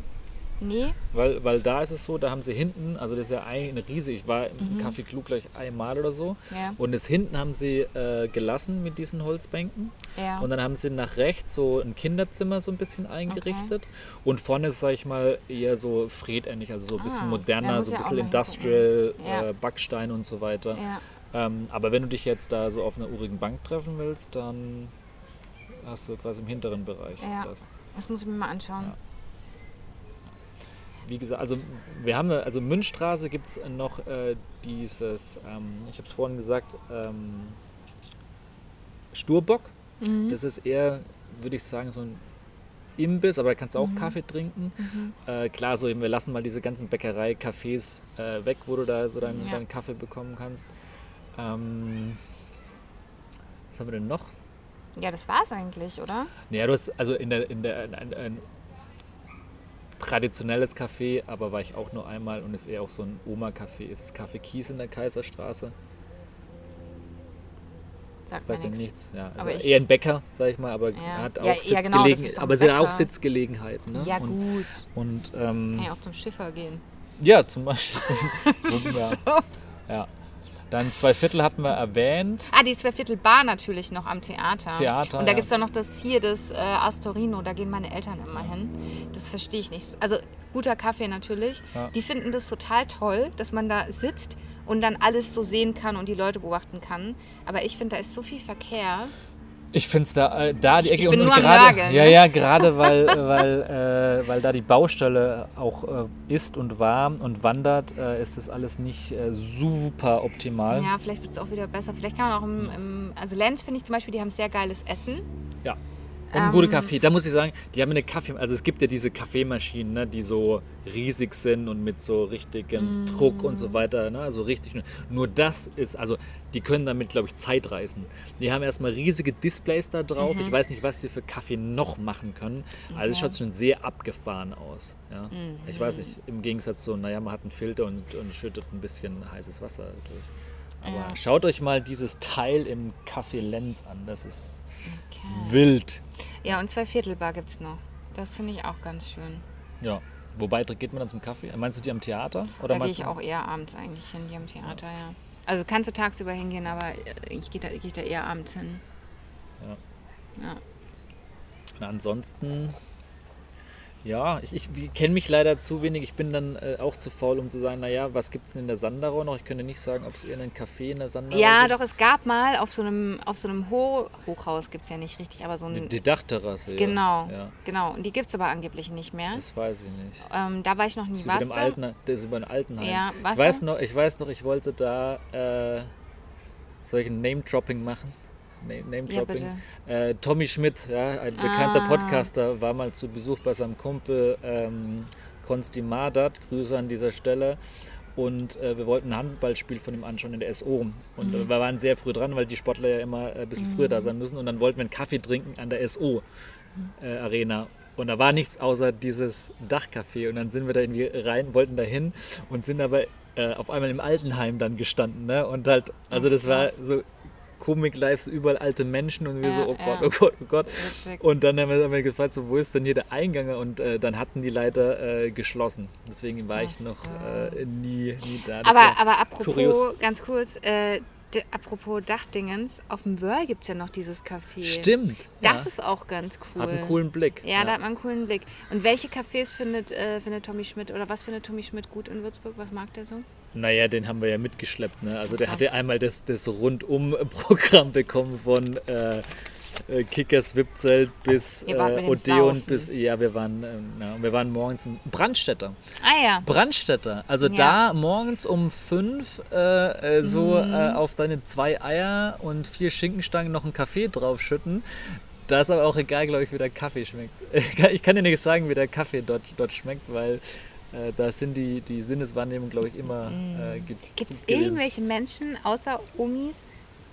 Speaker 1: Nee,
Speaker 2: Weil, weil da ist es so, da haben sie hinten, also das ist ja eine riesig, ich war im
Speaker 1: Mhm.
Speaker 2: Café Klug gleich einmal oder so.
Speaker 1: Ja.
Speaker 2: Und das hinten haben sie äh, gelassen mit diesen Holzbänken.
Speaker 1: ja.
Speaker 2: Und dann haben sie nach rechts so ein Kinderzimmer so ein bisschen eingerichtet. Und vorne ist, sag ich mal, eher so fredähnlich, also so ein bisschen
Speaker 1: Ah,
Speaker 2: moderner, so ein bisschen Industrial, äh, Backstein und so weiter. Ähm, aber wenn du dich jetzt da so auf einer urigen Bank treffen willst, dann hast du quasi im hinteren Bereich
Speaker 1: Ja.
Speaker 2: das.
Speaker 1: Das muss ich mir mal anschauen.
Speaker 2: Ja. Wie gesagt, also wir haben, also Münchstraße gibt es noch äh, dieses, ähm, ich habe es vorhin gesagt, ähm, Sturbock.
Speaker 1: Mhm.
Speaker 2: Das ist eher, würde ich sagen, so ein Imbiss, aber da kannst du auch
Speaker 1: Mhm.
Speaker 2: Kaffee trinken. Äh, klar, so eben, wir lassen mal diese ganzen Bäckerei-Cafés äh, weg, wo du da so deinen,
Speaker 1: Ja.
Speaker 2: deinen Kaffee bekommen kannst. Ähm, was haben wir denn noch?
Speaker 1: Ja, das war's eigentlich, oder?
Speaker 2: Naja, du hast also in der, in der ein, ein, ein traditionelles Café, aber war ich auch nur einmal und ist eher auch so ein Oma-Café. Ist das Café Kies in der Kaiserstraße?
Speaker 1: Sagt,
Speaker 2: Sagt
Speaker 1: mir nichts.
Speaker 2: nichts. Ja, also
Speaker 1: Aber
Speaker 2: eher ein Bäcker, sag ich mal, aber
Speaker 1: Ja.
Speaker 2: hat auch
Speaker 1: Ja, ja, genau,
Speaker 2: aber es sind auch. Sitzgelegenheiten. Ne?
Speaker 1: Ja,
Speaker 2: und,
Speaker 1: gut.
Speaker 2: Und ähm,
Speaker 1: Kann ja auch zum Schiffer gehen.
Speaker 2: ja, zum Beispiel. Zum, <laughs> ja. ja. Dann zwei Viertel hatten wir erwähnt.
Speaker 1: Ah, die Zweiviertelbar natürlich noch am Theater.
Speaker 2: Theater,
Speaker 1: Und da
Speaker 2: ja.
Speaker 1: gibt es doch noch das hier, das äh, Astorino, da gehen meine Eltern immer hin. Das verstehe ich nicht. Also guter Kaffee natürlich.
Speaker 2: Ja.
Speaker 1: Die finden das total toll, dass man da sitzt und dann alles so sehen kann und die Leute beobachten kann. Aber ich finde, da ist so viel Verkehr.
Speaker 2: Ich finde es da, äh, da die
Speaker 1: Ich
Speaker 2: Ecke
Speaker 1: bin
Speaker 2: und,
Speaker 1: nur
Speaker 2: und
Speaker 1: Nörgeln,
Speaker 2: ja,
Speaker 1: ne?
Speaker 2: ja, gerade weil, weil, äh, weil da die Baustelle auch äh, ist und war und wandert, äh, ist das alles nicht äh, super optimal.
Speaker 1: Ja, vielleicht wird es auch wieder besser. Vielleicht kann man auch im, im also Lenz finde ich zum Beispiel, die haben sehr geiles Essen.
Speaker 2: Ja. Und ein guter
Speaker 1: Ähm,
Speaker 2: Kaffee. Da muss ich sagen, die haben eine Kaffee. Also es gibt ja diese Kaffeemaschinen, ne, die so riesig sind und mit so richtigem Druck und so weiter. Ne, also richtig. Nur das ist, also die können damit, glaube ich, Zeit reißen. Die haben erstmal riesige Displays da drauf. Ich weiß nicht, was sie für Kaffee noch machen können. Also es
Speaker 1: Okay.
Speaker 2: schaut schon sehr abgefahren aus. Ja. Ich weiß nicht, im Gegensatz zu, naja, man hat einen Filter und, und schüttet ein bisschen heißes Wasser durch. Aber
Speaker 1: Ja.
Speaker 2: schaut euch mal dieses Teil im Café Lenz an. Das ist. Wild.
Speaker 1: Ja, und Zweiviertelbar gibt es noch. Das finde ich auch ganz schön.
Speaker 2: Ja. Wobei geht man dann zum Kaffee? Meinst du die am Theater? Oder
Speaker 1: Da gehe
Speaker 2: meinst
Speaker 1: ich
Speaker 2: du-
Speaker 1: auch eher abends eigentlich hin, die am Theater, ja. Also kannst du tagsüber hingehen, aber äh, ich gehe da, geh da eher abends hin.
Speaker 2: Ja.
Speaker 1: Ja.
Speaker 2: Na, ansonsten, ja, ich, ich kenne mich leider zu wenig. Ich bin dann äh, auch zu faul, um zu sagen, naja, was gibt es denn in der Sandarau noch? Ich könnte nicht sagen, ob es irgendeinen Café in der Sandarau
Speaker 1: Ja,
Speaker 2: gibt.
Speaker 1: doch, es gab mal auf so einem, auf so einem Ho Hochhaus, gibt es ja nicht richtig, aber so ein.
Speaker 2: die Dachterrasse.
Speaker 1: genau,
Speaker 2: Ja, ja,
Speaker 1: genau. Und die gibt es aber angeblich nicht mehr.
Speaker 2: das weiß ich nicht.
Speaker 1: Ähm, da war ich noch nie.
Speaker 2: Das ist, über dem? Alten, das ist über den Altenheim.
Speaker 1: Ja,
Speaker 2: ich, weiß noch, ich weiß noch, ich wollte da äh, solchen Name-Dropping machen. Name- Name-Dropping. äh, Tommy Schmidt, ja, ein bekannter
Speaker 1: Ah.
Speaker 2: Podcaster, war mal zu Besuch bei seinem Kumpel ähm, Konsti Madat. Grüße an dieser Stelle. Und äh, wir wollten ein Handballspiel von ihm anschauen in der SO. Und
Speaker 1: Mhm.
Speaker 2: wir waren sehr früh dran, weil die Sportler ja immer äh, ein bisschen früher da sein müssen. Und dann wollten wir einen Kaffee trinken an der SO
Speaker 1: Mhm.
Speaker 2: äh, Arena. Und da war nichts außer dieses Dachcafé. Und dann sind wir da irgendwie rein, wollten da hin und sind aber äh, auf einmal im Altenheim dann gestanden. Ne? Und halt, also das war so Comic-Lives, überall alte Menschen und wir
Speaker 1: Ja,
Speaker 2: so, oh
Speaker 1: ja.
Speaker 2: Gott, oh Gott, oh Gott.
Speaker 1: Witzig.
Speaker 2: Und dann haben wir, haben wir gefragt, so, wo ist denn hier der Eingang? Und äh, dann hatten die leider äh, geschlossen. Deswegen war ich
Speaker 1: Ach
Speaker 2: noch
Speaker 1: so.
Speaker 2: äh, nie, nie da. Das
Speaker 1: aber, aber apropos,
Speaker 2: kurios.
Speaker 1: ganz kurz, äh, De, apropos Dachdingens, auf dem Wörl gibt es ja noch dieses Café.
Speaker 2: Stimmt.
Speaker 1: Das
Speaker 2: ja.
Speaker 1: ist auch ganz cool.
Speaker 2: Hat einen coolen Blick.
Speaker 1: Ja, da hat man einen coolen Blick. Und welche Cafés findet, äh, findet Tommy Schmidt oder was findet Tommy Schmidt gut in Würzburg? Was mag der so?
Speaker 2: Naja, den haben wir ja mitgeschleppt. Ne? Also der hatte einmal das, das Rundum-Programm <laughs> bekommen von äh, äh, Kickers VIP-Zelt bis äh, Odeon bis ja wir waren äh, na, wir waren morgens im Brandstätter
Speaker 1: Ah ja.
Speaker 2: Brandstätter also
Speaker 1: Ja.
Speaker 2: da morgens um fünf äh, äh, so
Speaker 1: Mhm.
Speaker 2: äh, auf deine zwei Eier und vier Schinkenstangen noch einen Kaffee draufschütten da ist aber auch egal glaube ich wie der Kaffee schmeckt <laughs> ich kann dir nicht sagen wie der Kaffee dort, dort schmeckt weil äh, da sind die, die Sinneswahrnehmung glaube ich immer äh, ge-
Speaker 1: Gibt es irgendwelche Menschen außer Omis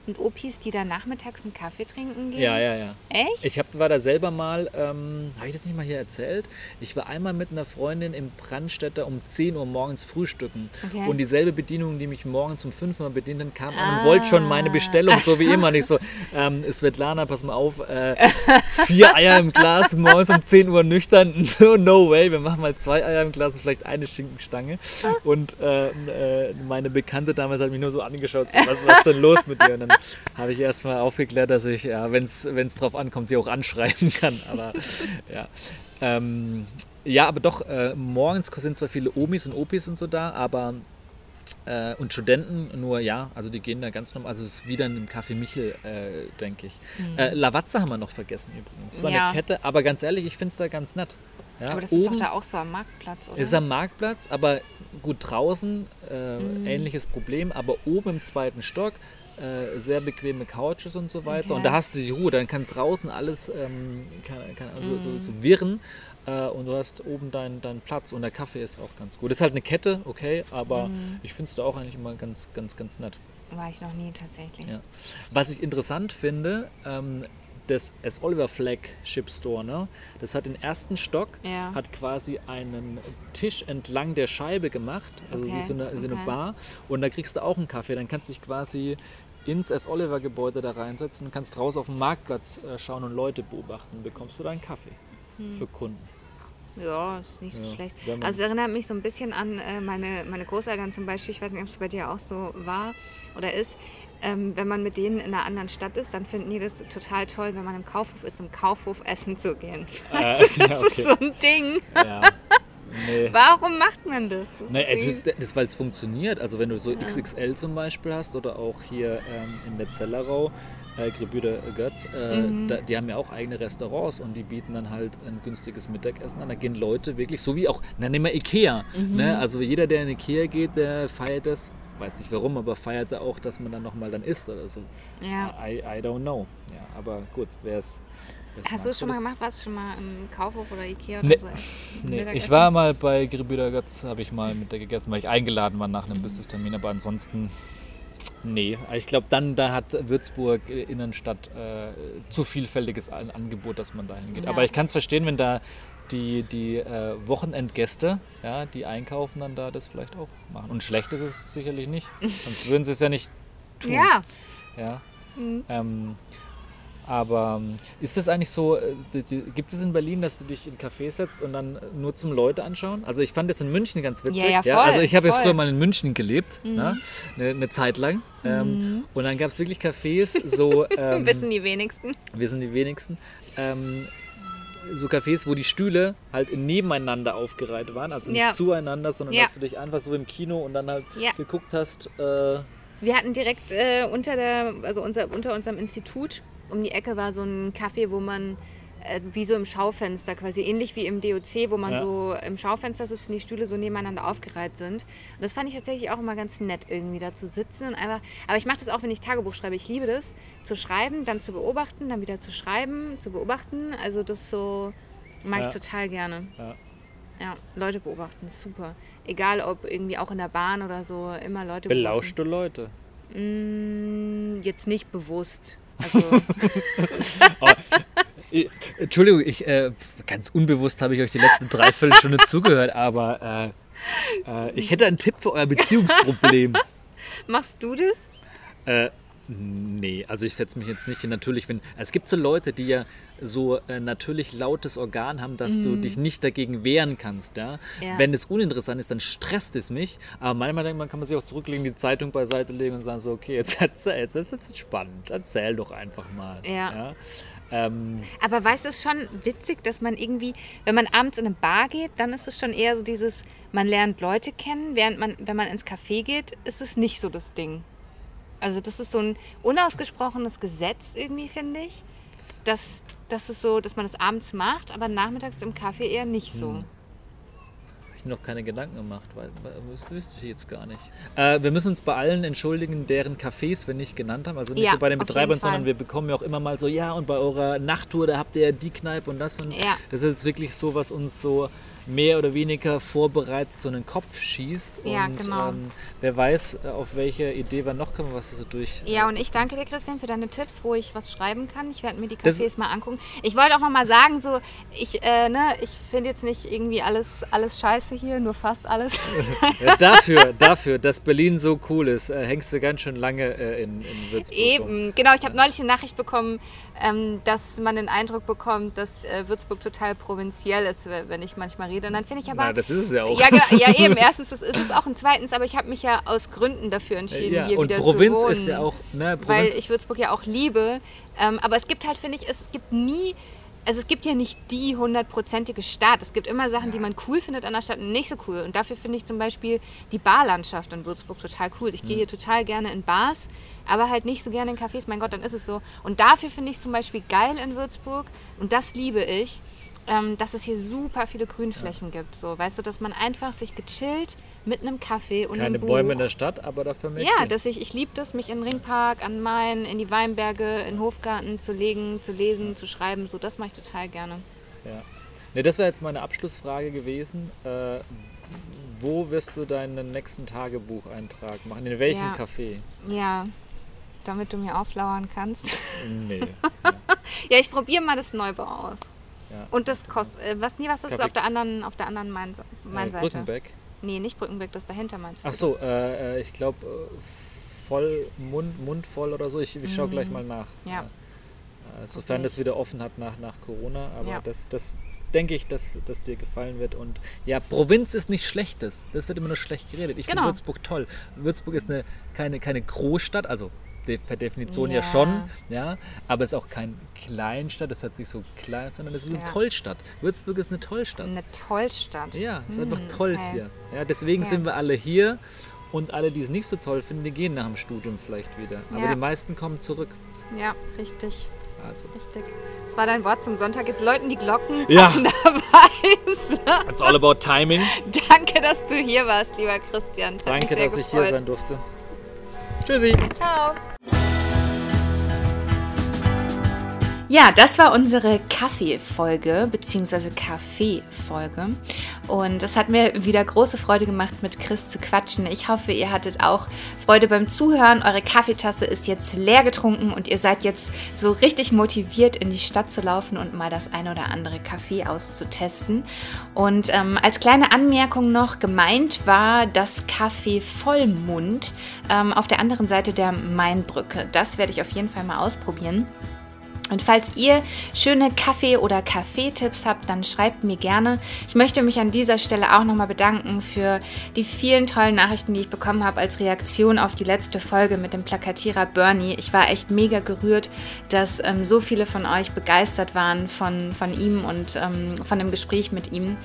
Speaker 1: und Opis, die da nachmittags einen Kaffee trinken gehen?
Speaker 2: ja ja ja
Speaker 1: Echt?
Speaker 2: Ich hab, war da selber mal, ähm, habe ich das nicht mal hier erzählt? Ich war einmal mit einer Freundin im Brandstätter um 10 Uhr morgens frühstücken.
Speaker 1: Okay.
Speaker 2: Und dieselbe Bedienung, die mich morgens um 5 Uhr bedient hat, kam an
Speaker 1: Ah.
Speaker 2: und wollte schon meine Bestellung, so wie immer. Nicht so, ähm, Svetlana, pass mal auf, äh, vier Eier im Glas, morgens um 10 Uhr nüchtern. <laughs> No, no way, wir machen mal zwei Eier im Glas und vielleicht eine Schinkenstange. Und äh, äh, meine Bekannte damals hat mich nur so angeschaut, so, was, was ist denn los mit dir? Und dann habe ich erstmal aufgeklärt, dass ich, ja, wenn es drauf ankommt, sie auch anschreiben kann. Aber ja. Ähm, ja, aber doch, äh, morgens sind zwar viele Omis und Opis und so da, aber äh, und Studenten, nur ja, also die gehen da ganz normal, also es ist wieder in einem Café Michel, äh, denke ich. Äh, Lavazza haben wir noch vergessen übrigens. Das war
Speaker 1: Mhm. Ja.
Speaker 2: eine Kette, aber ganz ehrlich, ich finde es da ganz nett. Ja,
Speaker 1: Aber das ist doch da auch so am Marktplatz, oder?
Speaker 2: ist am Marktplatz, aber gut draußen, äh,
Speaker 1: Mhm.
Speaker 2: ähnliches Problem, aber oben im zweiten Stock äh, sehr bequeme Couches und so weiter.
Speaker 1: Okay.
Speaker 2: Und da hast du die Ruhe, dann kann draußen alles ähm, kann, kann also, so,
Speaker 1: Mhm.
Speaker 2: so wirren äh, und du hast oben deinen deinen Platz und der Kaffee ist auch ganz gut. Ist halt eine Kette, okay, aber
Speaker 1: Mhm.
Speaker 2: ich finde es da auch eigentlich immer ganz, ganz, ganz nett.
Speaker 1: War ich noch nie tatsächlich.
Speaker 2: Ja. Was ich interessant finde, ähm, das S. Oliver Flagship Store, ne? das hat den ersten Stock,
Speaker 1: Ja.
Speaker 2: hat quasi einen Tisch entlang der Scheibe gemacht, also
Speaker 1: Okay,
Speaker 2: wie so eine, so eine
Speaker 1: okay.
Speaker 2: Bar. Und da kriegst du auch einen Kaffee. Dann kannst du dich quasi ins S. Oliver Gebäude da reinsetzen und kannst draußen auf dem Marktplatz äh, schauen und Leute beobachten. Bekommst du da einen Kaffee
Speaker 1: Hm.
Speaker 2: für Kunden.
Speaker 1: Ja, ist nicht so
Speaker 2: Ja,
Speaker 1: schlecht. Also es erinnert mich so ein bisschen an äh, meine, meine Großeltern zum Beispiel. Ich weiß nicht, ob es bei dir auch so war oder ist. Ähm, wenn man mit denen in einer anderen Stadt ist, dann finden die das total toll, wenn man im Kaufhof ist, im Kaufhof essen zu gehen. Also das <laughs>
Speaker 2: ja,
Speaker 1: ist
Speaker 2: okay.
Speaker 1: so ein Ding.
Speaker 2: Ja. Nee.
Speaker 1: Warum macht man das? das
Speaker 2: Nee,
Speaker 1: ist
Speaker 2: also
Speaker 1: irgendwie-
Speaker 2: das, weil es funktioniert. Also wenn du so XXL zum Beispiel hast oder auch hier ähm, in der Zellerau, äh, Gebrüder Götz, äh,
Speaker 1: Mhm.
Speaker 2: da, die haben ja auch eigene Restaurants und die bieten dann halt ein günstiges Mittagessen an. Da gehen Leute wirklich, so wie auch, na nehmen wir Ikea.
Speaker 1: Mhm.
Speaker 2: Ne? Also jeder, der in Ikea geht, der feiert das, weiß nicht warum, aber feiert er auch, dass man dann nochmal dann isst oder so.
Speaker 1: ja.
Speaker 2: I, I don't know. Ja, aber gut, wer es
Speaker 1: Hast du es schon mal gemacht? Warst du schon mal im Kaufhof oder Ikea
Speaker 2: Nee.
Speaker 1: oder so?
Speaker 2: Nee,
Speaker 1: Mittagessen?
Speaker 2: ich war mal bei Gebrüder Götz, habe ich mal mit der gegessen, weil ich eingeladen war nach einem Business-Termin, aber ansonsten, nee. Ich glaube, dann da hat Würzburg äh, Innenstadt äh, zu vielfältiges An- Angebot, dass man da hingeht.
Speaker 1: Ja.
Speaker 2: Aber ich kann es verstehen, wenn da die, die äh, Wochenendgäste, ja, die einkaufen, dann da das vielleicht auch machen. Und schlecht ist es sicherlich nicht, <laughs> sonst würden sie es ja nicht tun.
Speaker 1: Ja,
Speaker 2: Ja.
Speaker 1: Mhm.
Speaker 2: Ähm, aber ähm, ist das eigentlich so, äh, gibt es in Berlin, dass du dich in Café setzt und dann nur zum Leute anschauen? Also ich fand das in München ganz witzig.
Speaker 1: Ja, ja, voll,
Speaker 2: also ich habe ja.
Speaker 1: Mhm.
Speaker 2: früher mal in München gelebt, ja, eine, eine Zeit lang. Ähm, und dann gab es wirklich Cafés, so, <laughs> ähm,
Speaker 1: wissen die wenigsten.
Speaker 2: wir sind die wenigsten, ähm, so Cafés, wo die Stühle halt nebeneinander aufgereiht waren, also nicht
Speaker 1: Ja.
Speaker 2: zueinander, sondern
Speaker 1: Ja.
Speaker 2: dass du dich einfach so im Kino und dann halt
Speaker 1: Ja.
Speaker 2: geguckt hast, äh,
Speaker 1: Wir hatten direkt äh, unter, der, also unter, unter unserem Institut um die Ecke war so ein Café, wo man äh, wie so im Schaufenster, quasi ähnlich wie im DOC, wo man
Speaker 2: Ja.
Speaker 1: so im Schaufenster sitzt und die Stühle so nebeneinander aufgereiht sind. Und das fand ich tatsächlich auch immer ganz nett, irgendwie da zu sitzen und einfach. Aber ich mache das auch, wenn ich Tagebuch schreibe. Ich liebe das, zu schreiben, dann zu beobachten, dann wieder zu schreiben, zu beobachten. Also das so mag
Speaker 2: Ja.
Speaker 1: ich total gerne.
Speaker 2: Ja.
Speaker 1: Ja, Leute beobachten, ist super. Egal ob irgendwie auch in der Bahn oder so, immer Leute beobachten.
Speaker 2: belauschte Leute.
Speaker 1: Mm, jetzt nicht bewusst. Also, <laughs>
Speaker 2: Ich- Entschuldigung, ich, äh, ganz unbewusst habe ich euch die letzten dreiviertel Stunde <laughs> zugehört, aber äh, äh, ich hätte einen Tipp für euer Beziehungsproblem. <laughs>
Speaker 1: machst du das?
Speaker 2: Nee, also ich setze mich jetzt nicht hin. Natürlich, wenn es gibt so Leute, die ja so äh, natürlich lautes Organ haben, dass mm. du mhm. dich nicht dagegen wehren kannst. Ja? ja? Wenn es uninteressant ist, dann stresst es mich. Aber manchmal denkt man, kann man sich auch zurücklegen, die Zeitung beiseite legen und sagen so, okay, jetzt erzähl, jetzt ist es spannend, erzähl doch einfach mal.
Speaker 1: Ja. ja? Ähm, Aber weißt du, es ist schon witzig, dass man irgendwie, wenn man abends in eine Bar geht, dann ist es schon eher so dieses, man lernt Leute kennen, während man, wenn man ins Café geht, ist es nicht so das Ding. Also das ist so ein unausgesprochenes Gesetz irgendwie, finde ich. Dass, das ist so, dass man es abends macht, aber nachmittags im Kaffee eher nicht so. Hm
Speaker 2: ich noch keine Gedanken gemacht, weil, das wüsste ich jetzt gar nicht. Äh, wir müssen uns bei allen entschuldigen, deren Cafés wir nicht genannt haben. Also nicht ja, so bei den Betreibern, sondern wir bekommen ja auch immer mal so, ja, und bei eurer Nachttour, da habt ihr ja die Kneipe und das. Und ja. das ist jetzt wirklich so, was uns so mehr oder weniger vorbereitet so einen Kopf schießt.
Speaker 1: Ja,
Speaker 2: und,
Speaker 1: genau.
Speaker 2: Ähm, wer weiß, auf welche Idee wir noch kommen, was so durch.
Speaker 1: Ja, und ich danke dir, Christian, für deine Tipps, wo ich was schreiben kann. Ich werde mir die Cafés mal angucken. Ich wollte auch noch mal sagen, so, ich, äh, ne, ich finde jetzt nicht irgendwie alles, alles scheiße hier, nur fast alles. <laughs>
Speaker 2: ja, dafür, dafür, dass Berlin so cool ist, äh, hängst du ganz schön lange äh, in, in Würzburg.
Speaker 1: Eben, genau. Ich habe neulich eine Nachricht bekommen, ähm, dass man den Eindruck bekommt, dass äh, Würzburg total provinziell ist, wenn ich manchmal rede. Und dann finde ich aber.
Speaker 2: Na, das ist es ja auch.
Speaker 1: Ja, ja <laughs> eben. Erstens das ist es auch. Und zweitens, aber ich habe mich ja aus Gründen dafür entschieden, ja, hier
Speaker 2: und
Speaker 1: wieder
Speaker 2: Provinz
Speaker 1: zu wohnen.
Speaker 2: ist ja auch. Ne,
Speaker 1: weil ich Würzburg ja auch liebe. Ähm, aber es gibt halt, finde ich, es gibt nie also es gibt ja nicht die hundertprozentige Stadt. Es gibt immer Sachen, die man cool findet an der Stadt und nicht so cool. Und dafür finde ich zum Beispiel die Barlandschaft in Würzburg total cool. Ich gehe hier total gerne in Bars, aber halt nicht so gerne in Cafés. Mein Gott, dann ist es so. Und dafür finde ich zum Beispiel geil in Würzburg und das liebe ich, ähm, dass es hier super viele Grünflächen ja. gibt. So, weißt du, dass man einfach sich gechillt mit einem Kaffee und
Speaker 2: Keine
Speaker 1: einem
Speaker 2: Buch. Bäume in der Stadt, aber dafür
Speaker 1: mehr. Ja, dass ich, ich liebe das, mich in den Ringpark, an Main, in die Weinberge, in den Hofgarten zu legen, zu lesen, zu schreiben. So, das mache ich total gerne.
Speaker 2: Ja. Ne, das wäre jetzt meine Abschlussfrage gewesen. Äh, wo wirst du deinen nächsten Tagebucheintrag machen? In welchem ja. Café?
Speaker 1: Ja, damit du mir auflauern kannst.
Speaker 2: Nee.
Speaker 1: ja. <laughs> ja, ich probiere mal das Neubau aus. Ja. Und das kostet, äh, was, nee, was ist auf der anderen, auf der anderen Main, Main
Speaker 2: äh, Brückenbeck?
Speaker 1: Nee, nicht Brückenbeck, das dahinter meintest
Speaker 2: Ach so, äh, äh ich glaube äh, voll, Mund, Mund voll oder so. Ich, ich schaue mhm. gleich mal nach.
Speaker 1: Ja.
Speaker 2: Sofern okay. das wieder offen hat nach, nach Corona. Aber ja. das, das denke ich, dass das dir gefallen wird. Und ja, Provinz ist nichts Schlechtes. Das wird immer nur schlecht geredet. Ich genau. finde Würzburg toll. Würzburg ist eine, keine, keine Großstadt, also per Definition ja. ja, schon, ja, aber es ist auch kein Kleinstadt, das hat sich so klein, sondern es ist eine ja. Tollstadt. Würzburg ist eine Tollstadt.
Speaker 1: Eine Tollstadt.
Speaker 2: Ja, es ist hm, einfach toll okay. hier. Ja, deswegen ja. sind wir alle hier und alle, die es nicht so toll finden, die gehen nach dem Studium vielleicht wieder. Aber die meisten kommen zurück.
Speaker 1: Ja, richtig. Also. Richtig. Das war dein Wort zum Sonntag. Jetzt läuten die Glocken
Speaker 2: ja. passenderweise. <laughs> It's all about timing.
Speaker 1: Danke, dass du hier warst, lieber Christian.
Speaker 2: Das Danke, dass gefreut. ich hier sein durfte. Tschüssi.
Speaker 1: Ciao. Bye. Ja, das war unsere Kaffee-Folge, beziehungsweise Kaffee-Folge. Und es hat mir wieder große Freude gemacht, mit Chris zu quatschen. Ich hoffe, ihr hattet auch Freude beim Zuhören. Eure Kaffeetasse ist jetzt leer getrunken und ihr seid jetzt so richtig motiviert, in die Stadt zu laufen und mal das ein oder andere Kaffee auszutesten. Und ähm, als kleine Anmerkung noch, gemeint war das Kaffee Vollmund ähm, auf der anderen Seite der Mainbrücke. Das werde ich auf jeden Fall mal ausprobieren. Und falls ihr schöne Kaffee- oder Kaffeetipps habt, dann schreibt mir gerne. Ich möchte mich an dieser Stelle auch nochmal bedanken für die vielen tollen Nachrichten, die ich bekommen habe als Reaktion auf die letzte Folge mit dem Plakatierer Bernie. Ich war echt mega gerührt, dass ähm, so viele von euch begeistert waren von, von ihm und ähm, von dem Gespräch mit ihm.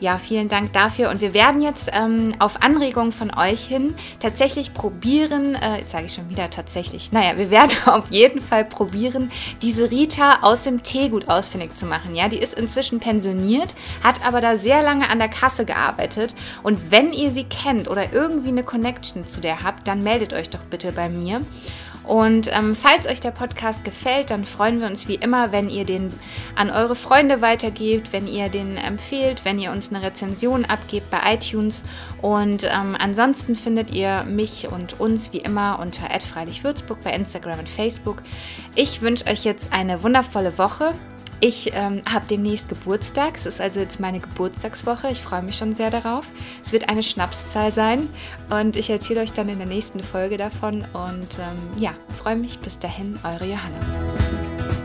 Speaker 1: Ja, vielen Dank dafür. Und wir werden jetzt ähm, auf Anregung von euch hin tatsächlich probieren, äh, jetzt sage ich schon wieder tatsächlich, naja, wir werden <laughs> auf jeden Fall probieren, diese Rita aus dem Teegut ausfindig zu machen. Ja, die ist inzwischen pensioniert, hat aber da sehr lange an der Kasse gearbeitet. Und wenn ihr sie kennt oder irgendwie eine Connection zu der habt, dann meldet euch doch bitte bei mir. Und ähm, falls euch der Podcast gefällt, dann freuen wir uns wie immer, wenn ihr den an eure Freunde weitergebt, wenn ihr den empfehlt, wenn ihr uns eine Rezension abgebt bei iTunes. Und ähm, ansonsten findet ihr mich und uns wie immer unter @freilichwürzburg bei Instagram und Facebook. Ich wünsche euch jetzt eine wundervolle Woche. Ich ähm, habe demnächst Geburtstag. Es ist also jetzt meine Geburtstagswoche. Ich freue mich schon sehr darauf. Es wird eine Schnapszahl sein und ich erzähle euch dann in der nächsten Folge davon. Und ähm, ja, freue mich. Bis dahin, eure Johanna.